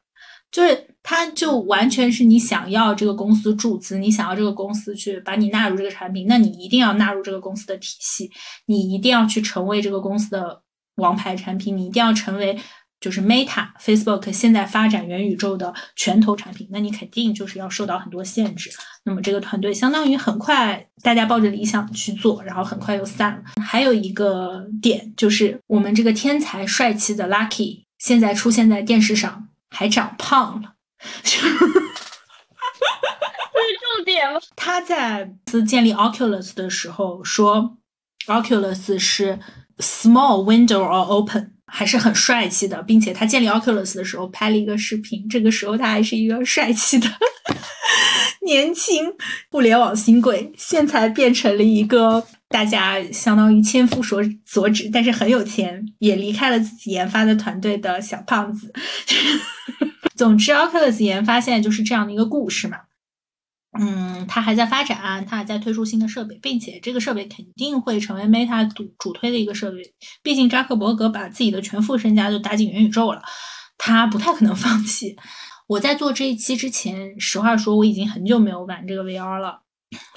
[SPEAKER 2] 就是它就完全是你想要这个公司注资，你想要这个公司去把你纳入这个产品，那你一定要纳入这个公司的体系，你一定要去成为这个公司的王牌产品，你一定要成为。就是 Meta Facebook 现在发展元宇宙的拳头产品，那你肯定就是要受到很多限制。那么这个团队相当于很快，大家抱着理想去做，然后很快又散了。还有一个点就是，我们这个天才帅气的 Lucky 现在出现在电视上，还长胖了。这是
[SPEAKER 1] 重点吗？
[SPEAKER 2] 他在建立 Oculus 的时候说，Oculus 是 Small Window or Open。还是很帅气的，并且他建立 Oculus 的时候拍了一个视频，这个时候他还是一个帅气的 年轻互联网新贵，现在变成了一个大家相当于千夫所所指，但是很有钱，也离开了自己研发的团队的小胖子。总之，Oculus 研发现在就是这样的一个故事嘛。嗯，它还在发展，它还在推出新的设备，并且这个设备肯定会成为 Meta 主主推的一个设备。毕竟扎克伯格把自己的全副身家都搭进元宇宙了，他不太可能 放弃。我在做这一期之前，实话说我已经很久没有玩这个 VR 了。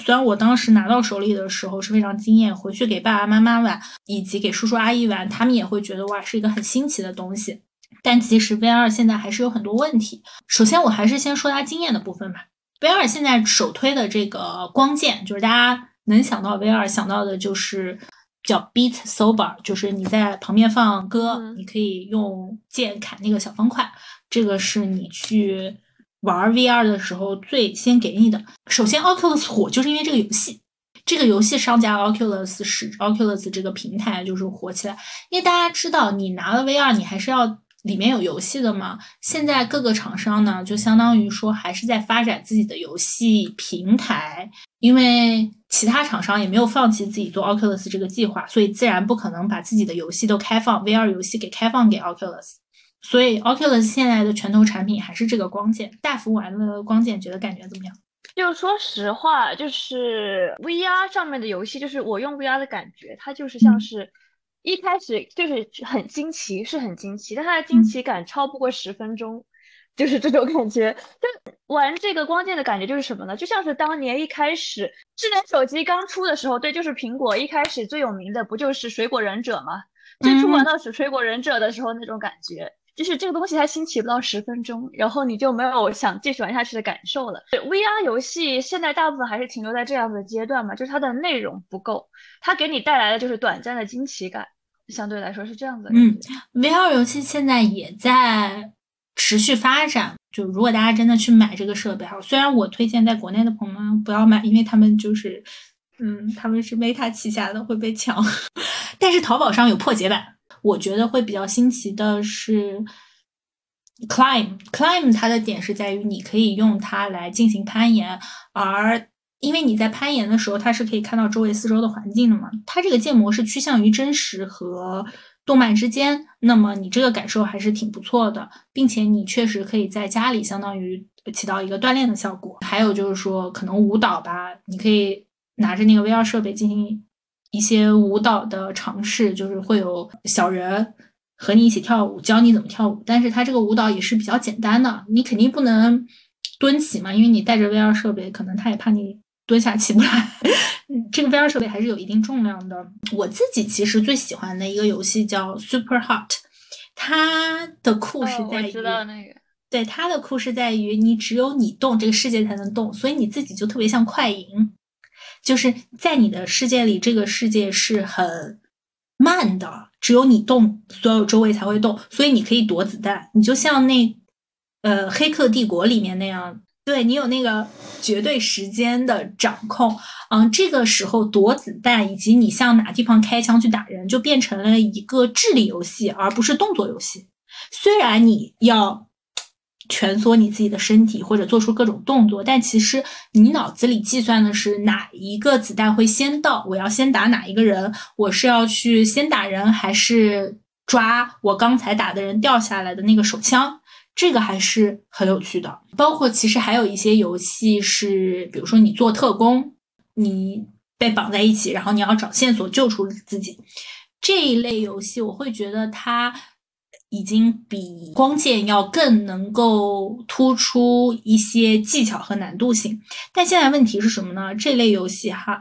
[SPEAKER 2] 虽然我当时拿到手里的时候是非常惊艳，回去给爸爸妈妈玩，以及给叔叔阿姨玩，他们也会觉得哇是一个很新奇的东西。但其实 VR 现在还是有很多问题。首先，我还是先说它惊艳的部分吧。VR 现在首推的这个光剑，就是大家能想到 VR 想到的就是叫 Beat Sober，就是你在旁边放歌，你可以用剑砍那个小方块。这个是你去玩 VR 的时候最先给你的。首先，Oculus 火就是因为这个游戏，这个游戏商家 Oculus 使 Oculus 这个平台就是火起来，因为大家知道你拿了 VR，你还是要。里面有游戏的吗？现在各个厂商呢，就相当于说还是在发展自己的游戏平台，因为其他厂商也没有放弃自己做 Oculus 这个计划，所以自然不可能把自己的游戏都开放 VR 游戏给开放给 Oculus。所以 Oculus 现在的拳头产品还是这个光剑。大福玩了光剑，觉得感觉怎么样？
[SPEAKER 1] 就说实话，就是 VR 上面的游戏，就是我用 VR 的感觉，它就是像是。一开始就是很惊奇，是很惊奇，但它的惊奇感超不过十分钟，就是这种感觉。就玩这个光剑的感觉就是什么呢？就像是当年一开始智能手机刚出的时候，对，就是苹果一开始最有名的不就是水果忍者吗？最初玩到是水果忍者的时候那种感觉，就是这个东西它兴起不到十分钟，然后你就没有想继续玩下去的感受了。VR 游戏现在大部分还是停留在这样的阶段嘛，就是它的内容不够，它给你带来的就是短暂的惊奇感。相对来说是这样子。
[SPEAKER 2] 嗯，VR 游戏现在也在持续发展。就如果大家真的去买这个设备哈，虽然我推荐在国内的朋友们不要买，因为他们就是，嗯，他们是 Meta 旗下的会被抢。但是淘宝上有破解版，我觉得会比较新奇的是 Climb。Climb 它的点是在于你可以用它来进行攀岩，而因为你在攀岩的时候，它是可以看到周围四周的环境的嘛。它这个建模是趋向于真实和动漫之间，那么你这个感受还是挺不错的，并且你确实可以在家里相当于起到一个锻炼的效果。还有就是说，可能舞蹈吧，你可以拿着那个 VR 设备进行一些舞蹈的尝试，就是会有小人和你一起跳舞，教你怎么跳舞。但是它这个舞蹈也是比较简单的，你肯定不能蹲起嘛，因为你带着 VR 设备，可能他也怕你。蹲下起不来，这个 VR 设备还是有一定重量的。我自己其实最喜欢的一个游戏叫 Super Hot，它的酷是在于，对它的酷是在于你只有你动，这个世界才能动，所以你自己就特别像快银，就是在你的世界里，这个世界是很慢的，只有你动，所有周围才会动，所以你可以躲子弹，你就像那呃《黑客帝国》里面那样。对你有那个绝对时间的掌控，嗯，这个时候躲子弹以及你向哪地方开枪去打人，就变成了一个智力游戏，而不是动作游戏。虽然你要蜷缩你自己的身体或者做出各种动作，但其实你脑子里计算的是哪一个子弹会先到，我要先打哪一个人，我是要去先打人还是抓我刚才打的人掉下来的那个手枪。这个还是很有趣的，包括其实还有一些游戏是，比如说你做特工，你被绑在一起，然后你要找线索救出自己。这一类游戏，我会觉得它已经比光剑要更能够突出一些技巧和难度性。但现在问题是什么呢？这类游戏哈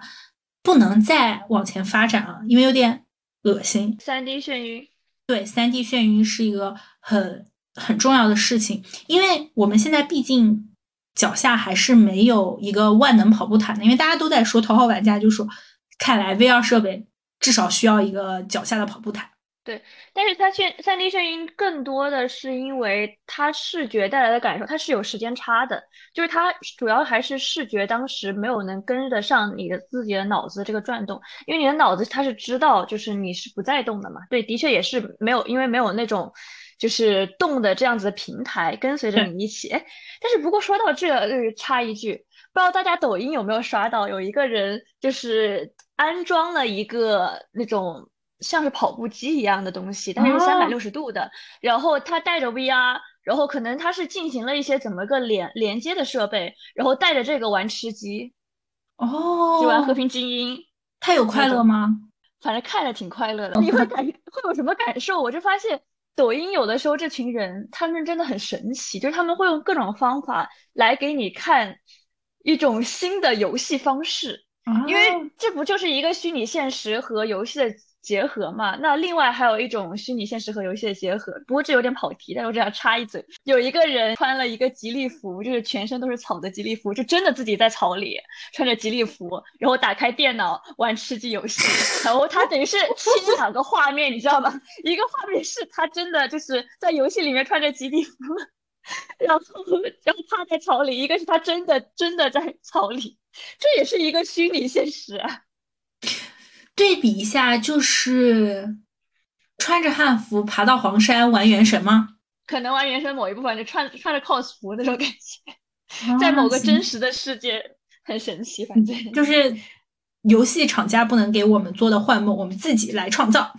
[SPEAKER 2] 不能再往前发展了，因为有点恶心。
[SPEAKER 1] 三 D 眩晕，
[SPEAKER 2] 对，三 D 眩晕是一个很。很重要的事情，因为我们现在毕竟脚下还是没有一个万能跑步毯的，因为大家都在说头号玩家，就说看来 VR 设备至少需要一个脚下的跑步毯。
[SPEAKER 1] 对，但是它眩三 D 眩晕更多的是因为它视觉带来的感受，它是有时间差的，就是它主要还是视觉当时没有能跟得上你的自己的脑子这个转动，因为你的脑子它是知道就是你是不在动的嘛。对，的确也是没有，因为没有那种。就是动的这样子的平台跟随着你一起，哎，但是不过说到这，就是插一句，不知道大家抖音有没有刷到，有一个人就是安装了一个那种像是跑步机一样的东西，但是三百六十度的，然后他带着 VR，然后可能他是进行了一些怎么个连连接的设备，然后带着这个玩吃鸡，
[SPEAKER 2] 哦，
[SPEAKER 1] 就玩和平精英，
[SPEAKER 2] 他有快乐吗？
[SPEAKER 1] 反正看着挺快乐的，你会感会有什么感受？我就发现。抖音有的时候这群人，他们真的很神奇，就是他们会用各种方法来给你看一种新的游戏方式，因为这不就是一个虚拟现实和游戏的。结合嘛，那另外还有一种虚拟现实和游戏的结合，不过这有点跑题，但是我只想插一嘴，有一个人穿了一个吉利服，就是全身都是草的吉利服，就真的自己在草里穿着吉利服，然后打开电脑玩吃鸡游戏，然后他等于是切两个画面，你知道吗？一个画面是他真的就是在游戏里面穿着吉利服，然后然后趴在草里，一个是他真的真的在草里，这也是一个虚拟现实。
[SPEAKER 2] 对比一下，就是穿着汉服爬到黄山玩原神吗？
[SPEAKER 1] 可能玩原神某一部分就穿穿着 cos 服那种感觉，在某个真实的世界很神奇。反正
[SPEAKER 2] 就是游戏厂家不能给我们做的幻梦，我们自己来创造。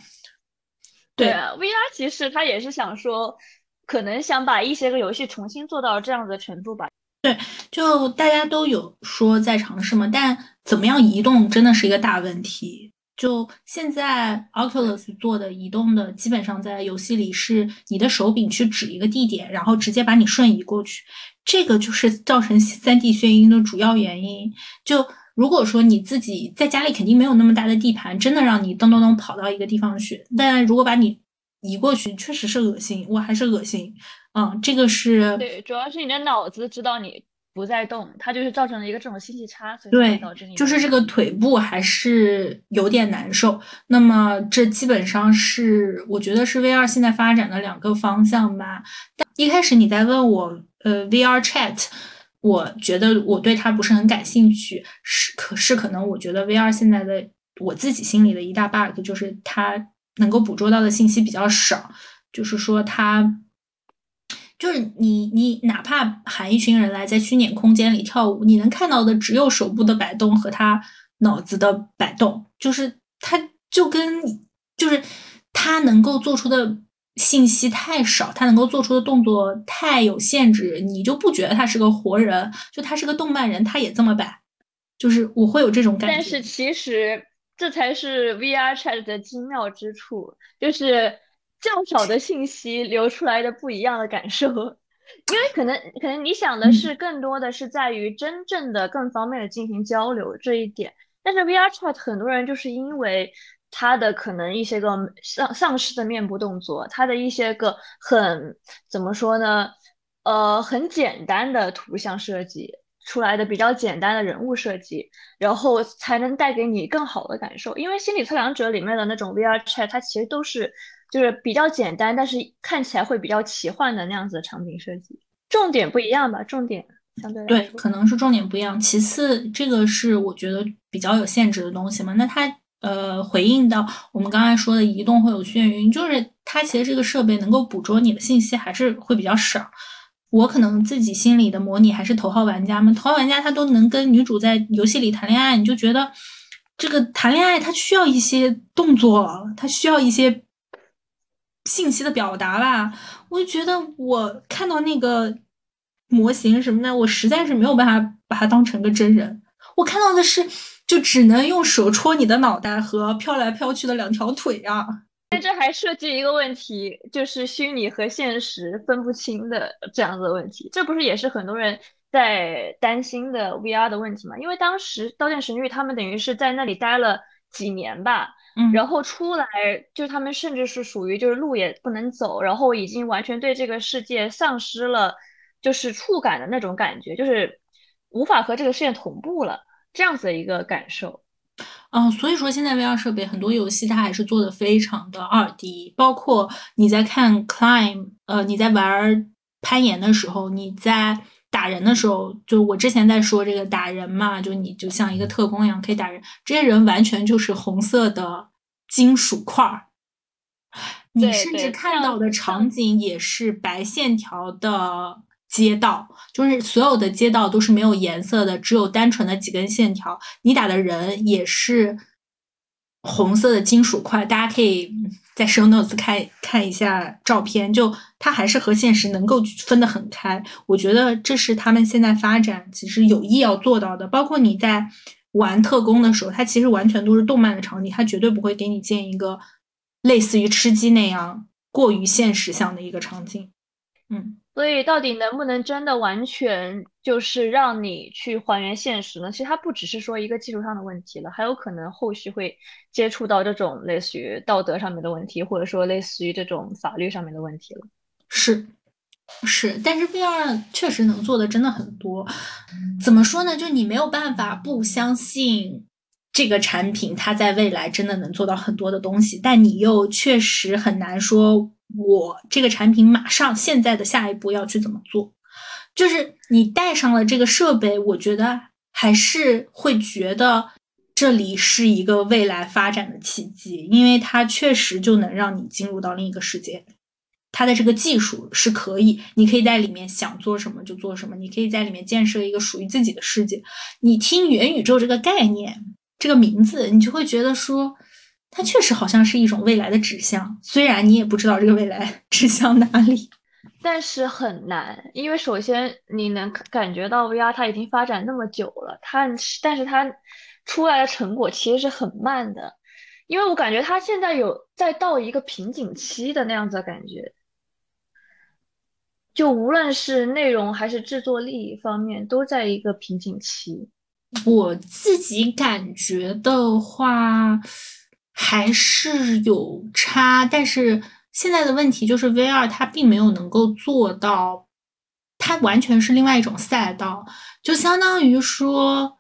[SPEAKER 1] 对啊，VR 其实他也是想说，可能想把一些个游戏重新做到这样的程度吧。
[SPEAKER 2] 对，就大家都有说在尝试嘛，但怎么样移动真的是一个大问题。就现在，Oculus 做的移动的，基本上在游戏里是你的手柄去指一个地点，然后直接把你瞬移过去。这个就是造成三 D 眩晕的主要原因。就如果说你自己在家里肯定没有那么大的地盘，真的让你咚咚咚跑到一个地方去。但如果把你移过去，确实是恶心，我还是恶心。嗯，这个是
[SPEAKER 1] 对，主要是你的脑子知道你。不再动，它就是造成了一个这种信息差，所以导致你
[SPEAKER 2] 就是这个腿部还是有点难受。那么这基本上是我觉得是 VR 现在发展的两个方向吧。但一开始你在问我，呃，VR Chat，我觉得我对它不是很感兴趣。是，可是可能我觉得 VR 现在的我自己心里的一大 bug 就是它能够捕捉到的信息比较少，就是说它。就是你，你哪怕喊一群人来在虚拟空间里跳舞，你能看到的只有手部的摆动和他脑子的摆动。就是他就跟，就是他能够做出的信息太少，他能够做出的动作太有限制，你就不觉得他是个活人。就他是个动漫人，他也这么摆。就是我会有这种感觉。
[SPEAKER 1] 但是其实这才是 VR Chat 的精妙之处，就是。较少的信息流出来的不一样的感受，因为可能可能你想的是更多的是在于真正的更方便的进行交流这一点，但是 VR Chat 很多人就是因为它的可能一些个丧丧失的面部动作，它的一些个很怎么说呢？呃，很简单的图像设计出来的比较简单的人物设计，然后才能带给你更好的感受。因为心理测量者里面的那种 VR Chat，它其实都是。就是比较简单，但是看起来会比较奇幻的那样子的场景设计，重点不一样吧？重点相对来
[SPEAKER 2] 对，可能是重点不一样。其次，这个是我觉得比较有限制的东西嘛。那它呃回应到我们刚才说的移动会有眩晕，就是它其实这个设备能够捕捉你的信息还是会比较少。我可能自己心里的模拟还是头号玩家嘛，头号玩家他都能跟女主在游戏里谈恋爱，你就觉得这个谈恋爱它需要一些动作，它需要一些信息的表达吧。我就觉得我看到那个模型什么的，我实在是没有办法把它当成个真人。我看到的是，就只能用手戳你的脑袋和飘来飘去的两条腿啊。
[SPEAKER 1] 但这还涉及一个问题，就是虚拟和现实分不清的这样子的问题。这不是也是很多人在担心的 VR 的问题吗？因为当时《刀剑神域》他们等于是在那里待了几年吧，
[SPEAKER 2] 嗯，
[SPEAKER 1] 然后出来，就是他们甚至是属于就是路也不能走，然后已经完全对这个世界丧失了就是触感的那种感觉，就是无法和这个世界同步了，这样子的一个感受。
[SPEAKER 2] 嗯，所以说现在 VR 设备很多游戏它还是做的非常的二 D，包括你在看 Climb，呃，你在玩攀岩的时候，你在打人的时候，就我之前在说这个打人嘛，就你就像一个特工一样可以打人，这些人完全就是红色的金属块儿，你甚至看到的场景也是白线条的街道，就是所有的街道都是没有颜色的，只有单纯的几根线条。你打的人也是红色的金属块，大家可以在 show notes 看看一下照片，就它还是和现实能够分得很开。我觉得这是他们现在发展其实有意要做到的，包括你在玩特工的时候，它其实完全都是动漫的场景，它绝对不会给你建一个类似于吃鸡那样过于现实向的一个场景。嗯。
[SPEAKER 1] 所以到底能不能真的完全就是让你去还原现实呢？其实它不只是说一个技术上的问题了，还有可能后续会接触到这种类似于道德上面的问题，或者说类似于这种法律上面的问题了。
[SPEAKER 2] 是是，但是 VR 确实能做的真的很多。怎么说呢？就你没有办法不相信这个产品，它在未来真的能做到很多的东西，但你又确实很难说，我这个产品马上现在的下一步要去怎么做。就是你带上了这个设备，我觉得还是会觉得这里是一个未来发展的契机，因为它确实就能让你进入到另一个世界。它的这个技术是可以，你可以在里面想做什么就做什么，你可以在里面建设一个属于自己的世界。你听元宇宙这个概念、这个名字，你就会觉得说，它确实好像是一种未来的指向，虽然你也不知道这个未来 指向哪里。
[SPEAKER 1] 但是很难，因为首先你能感觉到 VR 它已经发展那么久了，它但是它出来的成果其实是很慢的，因为我感觉它现在有在到一个瓶颈期的那样子的感觉。就无论是内容还是制作力方面，都在一个瓶颈期。
[SPEAKER 2] 我自己感觉的话，还是有差，但是现在的问题就是 VR 它并没有能够做到，它完全是另外一种赛道，就相当于说，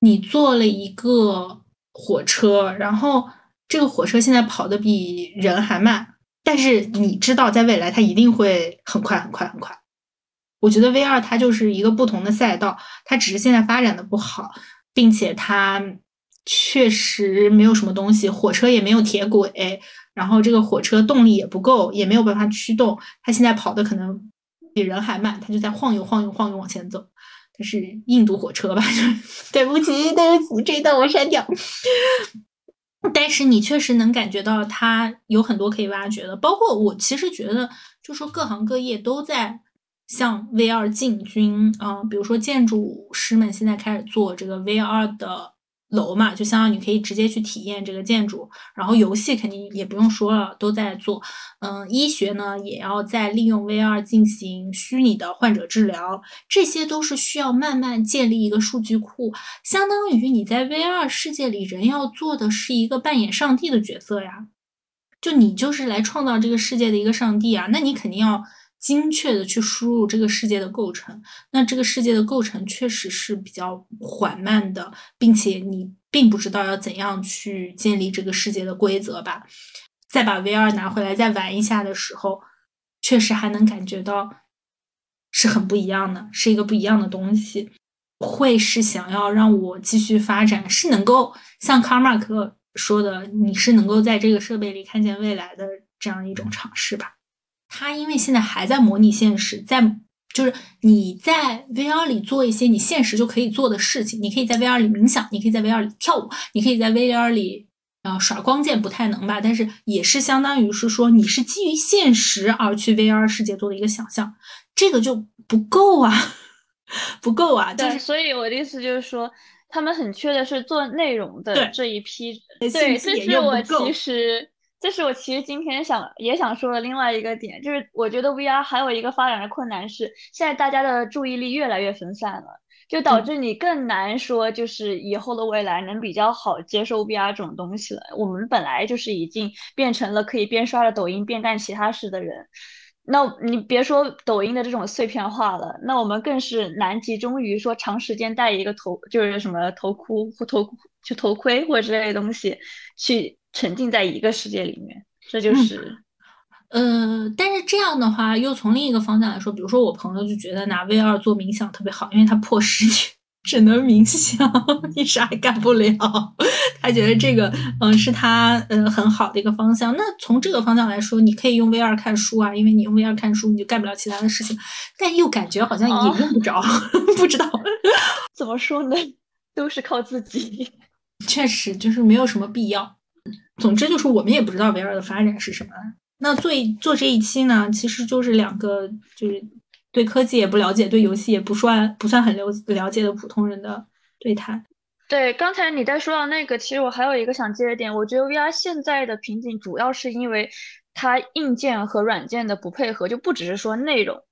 [SPEAKER 2] 你坐了一个火车，然后这个火车现在跑得比人还慢。但是你知道，在未来它一定会很快很快很快。我觉得 VR 它就是一个不同的赛道，它只是现在发展的不好，并且它确实没有什么东西，火车也没有铁轨，然后这个火车动力也不够，也没有办法驱动。它现在跑的可能比人还慢，它就在晃悠晃悠晃悠往前走。它是印度火车吧？对不起，对不起，这一段我删掉。但是你确实能感觉到它有很多可以挖掘的，包括我其实觉得，就说各行各业都在向 VR 进军啊、比如说建筑师们现在开始做这个 VR 的楼嘛，就相当于你可以直接去体验这个建筑，然后游戏肯定也不用说了，都在做。嗯，医学呢也要在利用 VR 进行虚拟的患者治疗，这些都是需要慢慢建立一个数据库，相当于你在 VR 世界里，人要做的是一个扮演上帝的角色呀，就你就是来创造这个世界的一个上帝啊，那你肯定要精确的去输入这个世界的构成，那这个世界的构成确实是比较缓慢的，并且你并不知道要怎样去建立这个世界的规则吧。再把 VR 拿回来再玩一下的时候，确实还能感觉到是很不一样的，是一个不一样的东西，会是想要让我继续发展，是能够像卡马克说的，你是能够在这个设备里看见未来的这样一种尝试吧。它因为现在还在模拟现实，在就是你在 VR 里做一些你现实就可以做的事情，你可以在 VR 里冥想，你可以在 VR 里跳舞，你可以在 VR 里呃耍光剑，不太能吧？但是也是相当于是说你是基于现实而去 VR 世界做的一个想象，这个就不够啊，不够啊！
[SPEAKER 1] 对，所以我的意思就是说，他们很缺的是做内容的这一批。对，这是我其实。这是我其实今天想也想说的另外一个点，就是我觉得 VR 还有一个发展的困难是，现在大家的注意力越来越分散了，就导致你更难说就是以后的未来能比较好接受 VR 这种东西了。我们本来就是已经变成了可以边刷着抖音边干其他事的人，那你别说抖音的这种碎片化了，那我们更是难集中于说长时间戴一个头就是什么头箍或头就头盔或者之类的东西去。沉浸在一个世界里面，这就是，
[SPEAKER 2] 呃，但是这样的话，又从另一个方向来说，比如说我朋友就觉得拿 VR 做冥想特别好，因为他迫使你只能冥想，你啥也干不了。他觉得这个，嗯，是他呃很好的一个方向。那从这个方向来说，你可以用 VR 看书啊，因为你用 VR 看书，你就干不了其他的事情，但又感觉好像也用不着，不知道
[SPEAKER 1] 怎么说呢？都是靠自己，
[SPEAKER 2] 确实就是没有什么必要。总之就是我们也不知道 VR 的发展是什么。那做做这一期呢，其实就是两个就是对科技也不了解，对游戏也不算不算很了了解的普通人的对谈。
[SPEAKER 1] 对，刚才你在说到那个，其实我还有一个想接的点，我觉得 VR 现在的瓶颈主要是因为它硬件和软件的不配合，就不只是说内容。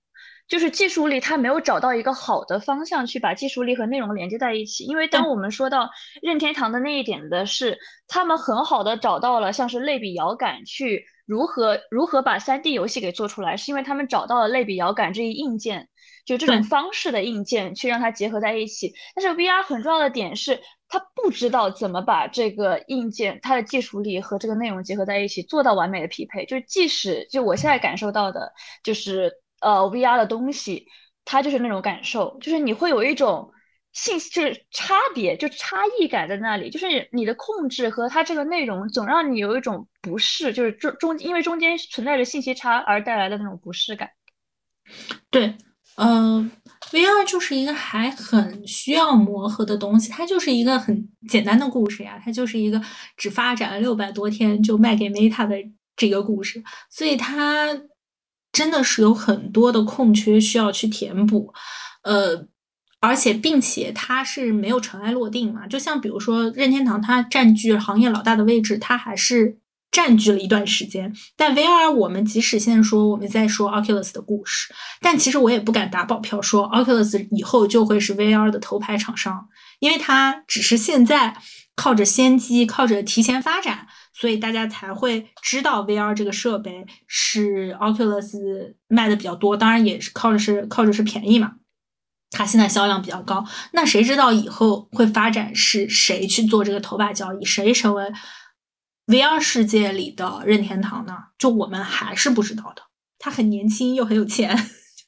[SPEAKER 1] 就是技术力，它没有找到一个好的方向去把技术力和内容连接在一起。因为当我们说到任天堂的那一点的是，他们很好的找到了像是类比遥感去如何如何把 3D 游戏给做出来，是因为他们找到了类比遥感这一硬件，就这种方式的硬件去让它结合在一起。但是 VR 很重要的点是，它不知道怎么把这个硬件它的技术力和这个内容结合在一起，做到完美的匹配。就是即使就我现在感受到的，就是。呃，VR 的东西，它就是那种感受，就是你会有一种信息，就是差别，就差异感在那里，就是你的控制和它这个内容总让你有一种不适，就是中中因为中间存在着信息差而带来的那种不适感。
[SPEAKER 2] 对，嗯，VR 就是一个还很需要磨合的东西，它就是一个很简单的故事呀，它就是一个只发展了六百多天就卖给 Meta 的这个故事，所以它。真的是有很多的空缺需要去填补，呃，而且并且它是没有尘埃落定嘛。就像比如说任天堂，它占据行业老大的位置，它还是占据了一段时间。但 VR，我们即使现在说我们在说 Oculus 的故事，但其实我也不敢打保票说 Oculus 以后就会是 VR 的头牌厂商，因为它只是现在靠着先机，靠着提前发展。所以大家才会知道 VR 这个设备是 Oculus 卖的比较多，当然也是靠着是靠着是便宜嘛。它现在销量比较高，那谁知道以后会发展是谁去做这个头把交椅，谁成为 VR 世界里的任天堂呢？就我们还是不知道的。他很年轻又很有钱，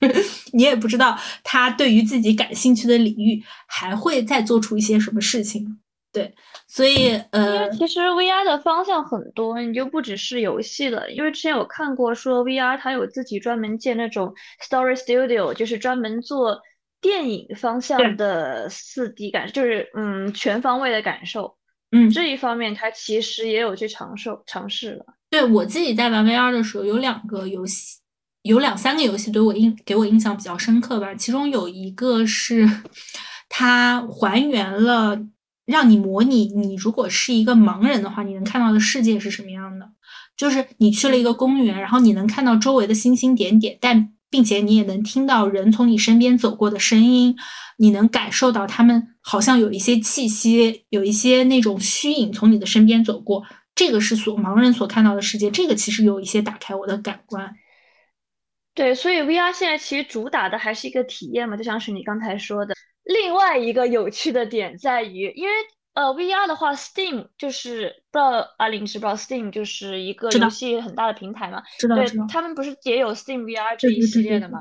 [SPEAKER 2] 你也不知道他对于自己感兴趣的领域还会再做出一些什么事情。对。所以，呃，
[SPEAKER 1] 因为其实 VR 的方向很多，你就不只是游戏了。因为之前有看过说 VR 它有自己专门建那种 Story Studio，就是专门做电影方向的四 D 感，就是嗯全方位的感受。
[SPEAKER 2] 嗯，
[SPEAKER 1] 这一方面它其实也有去尝试尝试了。
[SPEAKER 2] 对我自己在玩 VR 的时候，有两个游戏，有两三个游戏对我印给我印象比较深刻吧。其中有一个是它还原了。让你模拟，你如果是一个盲人的话，你能看到的世界是什么样的？就是你去了一个公园，然后你能看到周围的星星点点，但并且你也能听到人从你身边走过的声音，你能感受到他们好像有一些气息，有一些那种虚影从你的身边走过。这个是所盲人所看到的世界，这个其实有一些打开我的感官。
[SPEAKER 1] 对，所以 VR 现在其实主打的还是一个体验嘛，就像是你刚才说的。另外一个有趣的点在于，因为呃，VR 的话，Steam 就是不知道阿林知不知道，Steam 就是一个游戏很大的平台嘛，
[SPEAKER 2] 知道，
[SPEAKER 1] 对他们不是也有 Steam VR 这一系列的嘛？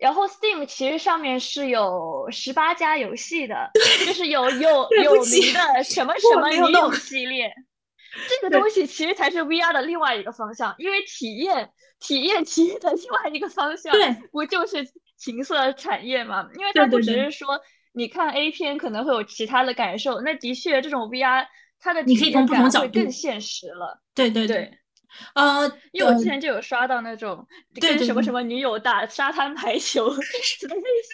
[SPEAKER 1] 然后 Steam 其实上面是有十八家游戏的，就是有有有名的什么什么女友系列。这个东西其实才是 VR 的另外一个方向，因为体验体验其实的另外一个方向，不就是情色产业嘛？因为它不只是说你看 A 片可能会有其他的感受，那的确这种 VR 它的
[SPEAKER 2] 你可以从不同角度
[SPEAKER 1] 更现实了。
[SPEAKER 2] 对对
[SPEAKER 1] 对。
[SPEAKER 2] 呃，
[SPEAKER 1] 因为我之前就有刷到那种跟什么什么女友打沙滩排球的类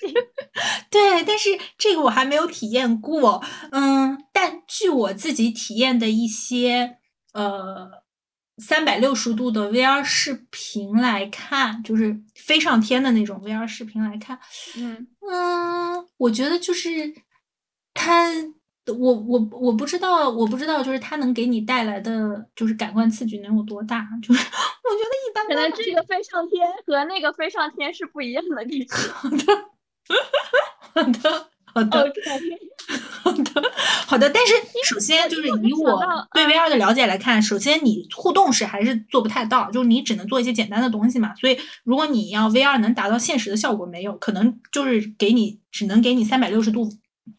[SPEAKER 1] 型，
[SPEAKER 2] 对，但是这个我还没有体验过，嗯，但据我自己体验的一些呃三百六十度的 VR 视频来看，就是飞上天的那种 VR 视频来看，
[SPEAKER 1] 嗯
[SPEAKER 2] 嗯，我觉得就是它。我我我不知道，我不知道，就是它能给你带来的就是感官刺激能有多大？就是我觉得一般。
[SPEAKER 1] 可能这个飞上天和那个飞上天是不一样的地方。
[SPEAKER 2] 好的，好的，好的，好的，好的。但是首先就是以我对 VR 的了解来看，首先你互动是还是做不太到，就是你只能做一些简单的东西嘛。所以如果你要 VR 能达到现实的效果，没有可能就是给你只能给你三百六十度。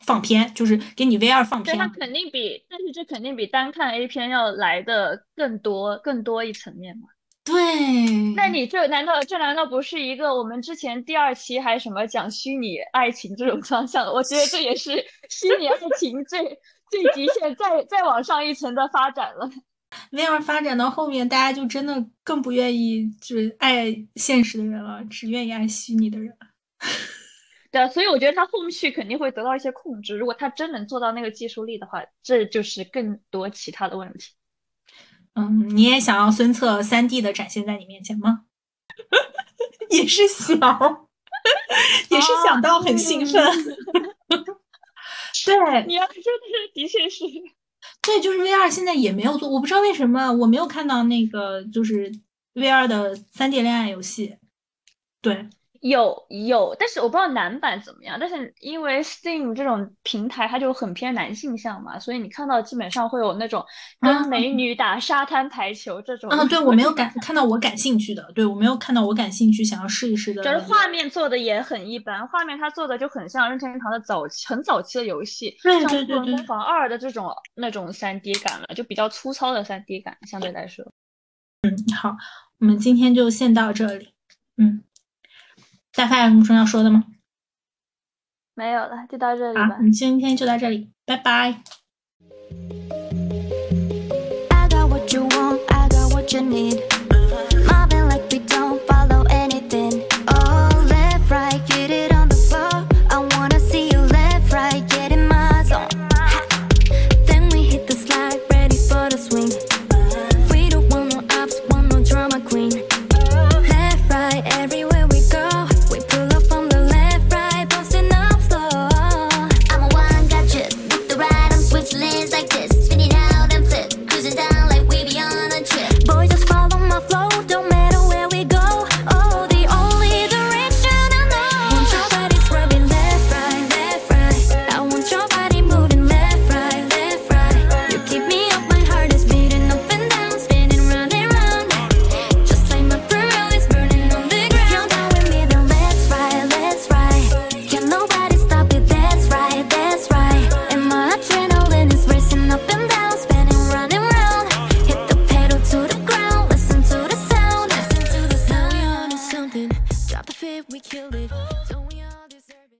[SPEAKER 2] 放片就是给你 VR 放片，
[SPEAKER 1] 它肯定比，但是这肯定比单看 A 片要来的更多更多一层面嘛。
[SPEAKER 2] 对，
[SPEAKER 1] 那你这难道这难道不是一个我们之前第二期还什么讲虚拟爱情这种方向？我觉得这也是 虚拟爱情最最极限再再往上一层的发展了。
[SPEAKER 2] 那样发展到后面，大家就真的更不愿意就是爱现实的人了，只愿意爱虚拟的人。
[SPEAKER 1] 对，所以我觉得他后续肯定会得到一些控制。如果他真能做到那个技术力的话，这就是更多其他的问题。
[SPEAKER 2] 嗯，你也想要孙策三 D 的展现在你面前吗？也是想，也是想到很兴奋。对，
[SPEAKER 1] 你要说的是，的确是。
[SPEAKER 2] 对，就是 VR 现在也没有做，我不知道为什么我没有看到那个就是 VR 的三 D 恋爱游戏。对。
[SPEAKER 1] 有有，但是我不知道男版怎么样。但是因为 Steam 这种平台，它就很偏男性向嘛，所以你看到基本上会有那种跟美女打沙滩排球这种。
[SPEAKER 2] 啊，对 我没有感看到我感兴趣的，对我没有看到我感兴趣想要试一试的。
[SPEAKER 1] 就是画面做的也很一般，画面它做的就很像任天堂的早期很早期的游戏，
[SPEAKER 2] 像《
[SPEAKER 1] 富人攻防二》的这种那种三 D 感了，就比较粗糙的三 D 感，相对来说。
[SPEAKER 2] 嗯，好，我们今天就先到这里。嗯。大发有什么重要说的吗？
[SPEAKER 1] 没有了，就到这里吧。
[SPEAKER 2] 你今天就到这里，拜拜。I got what you want, I got what you need.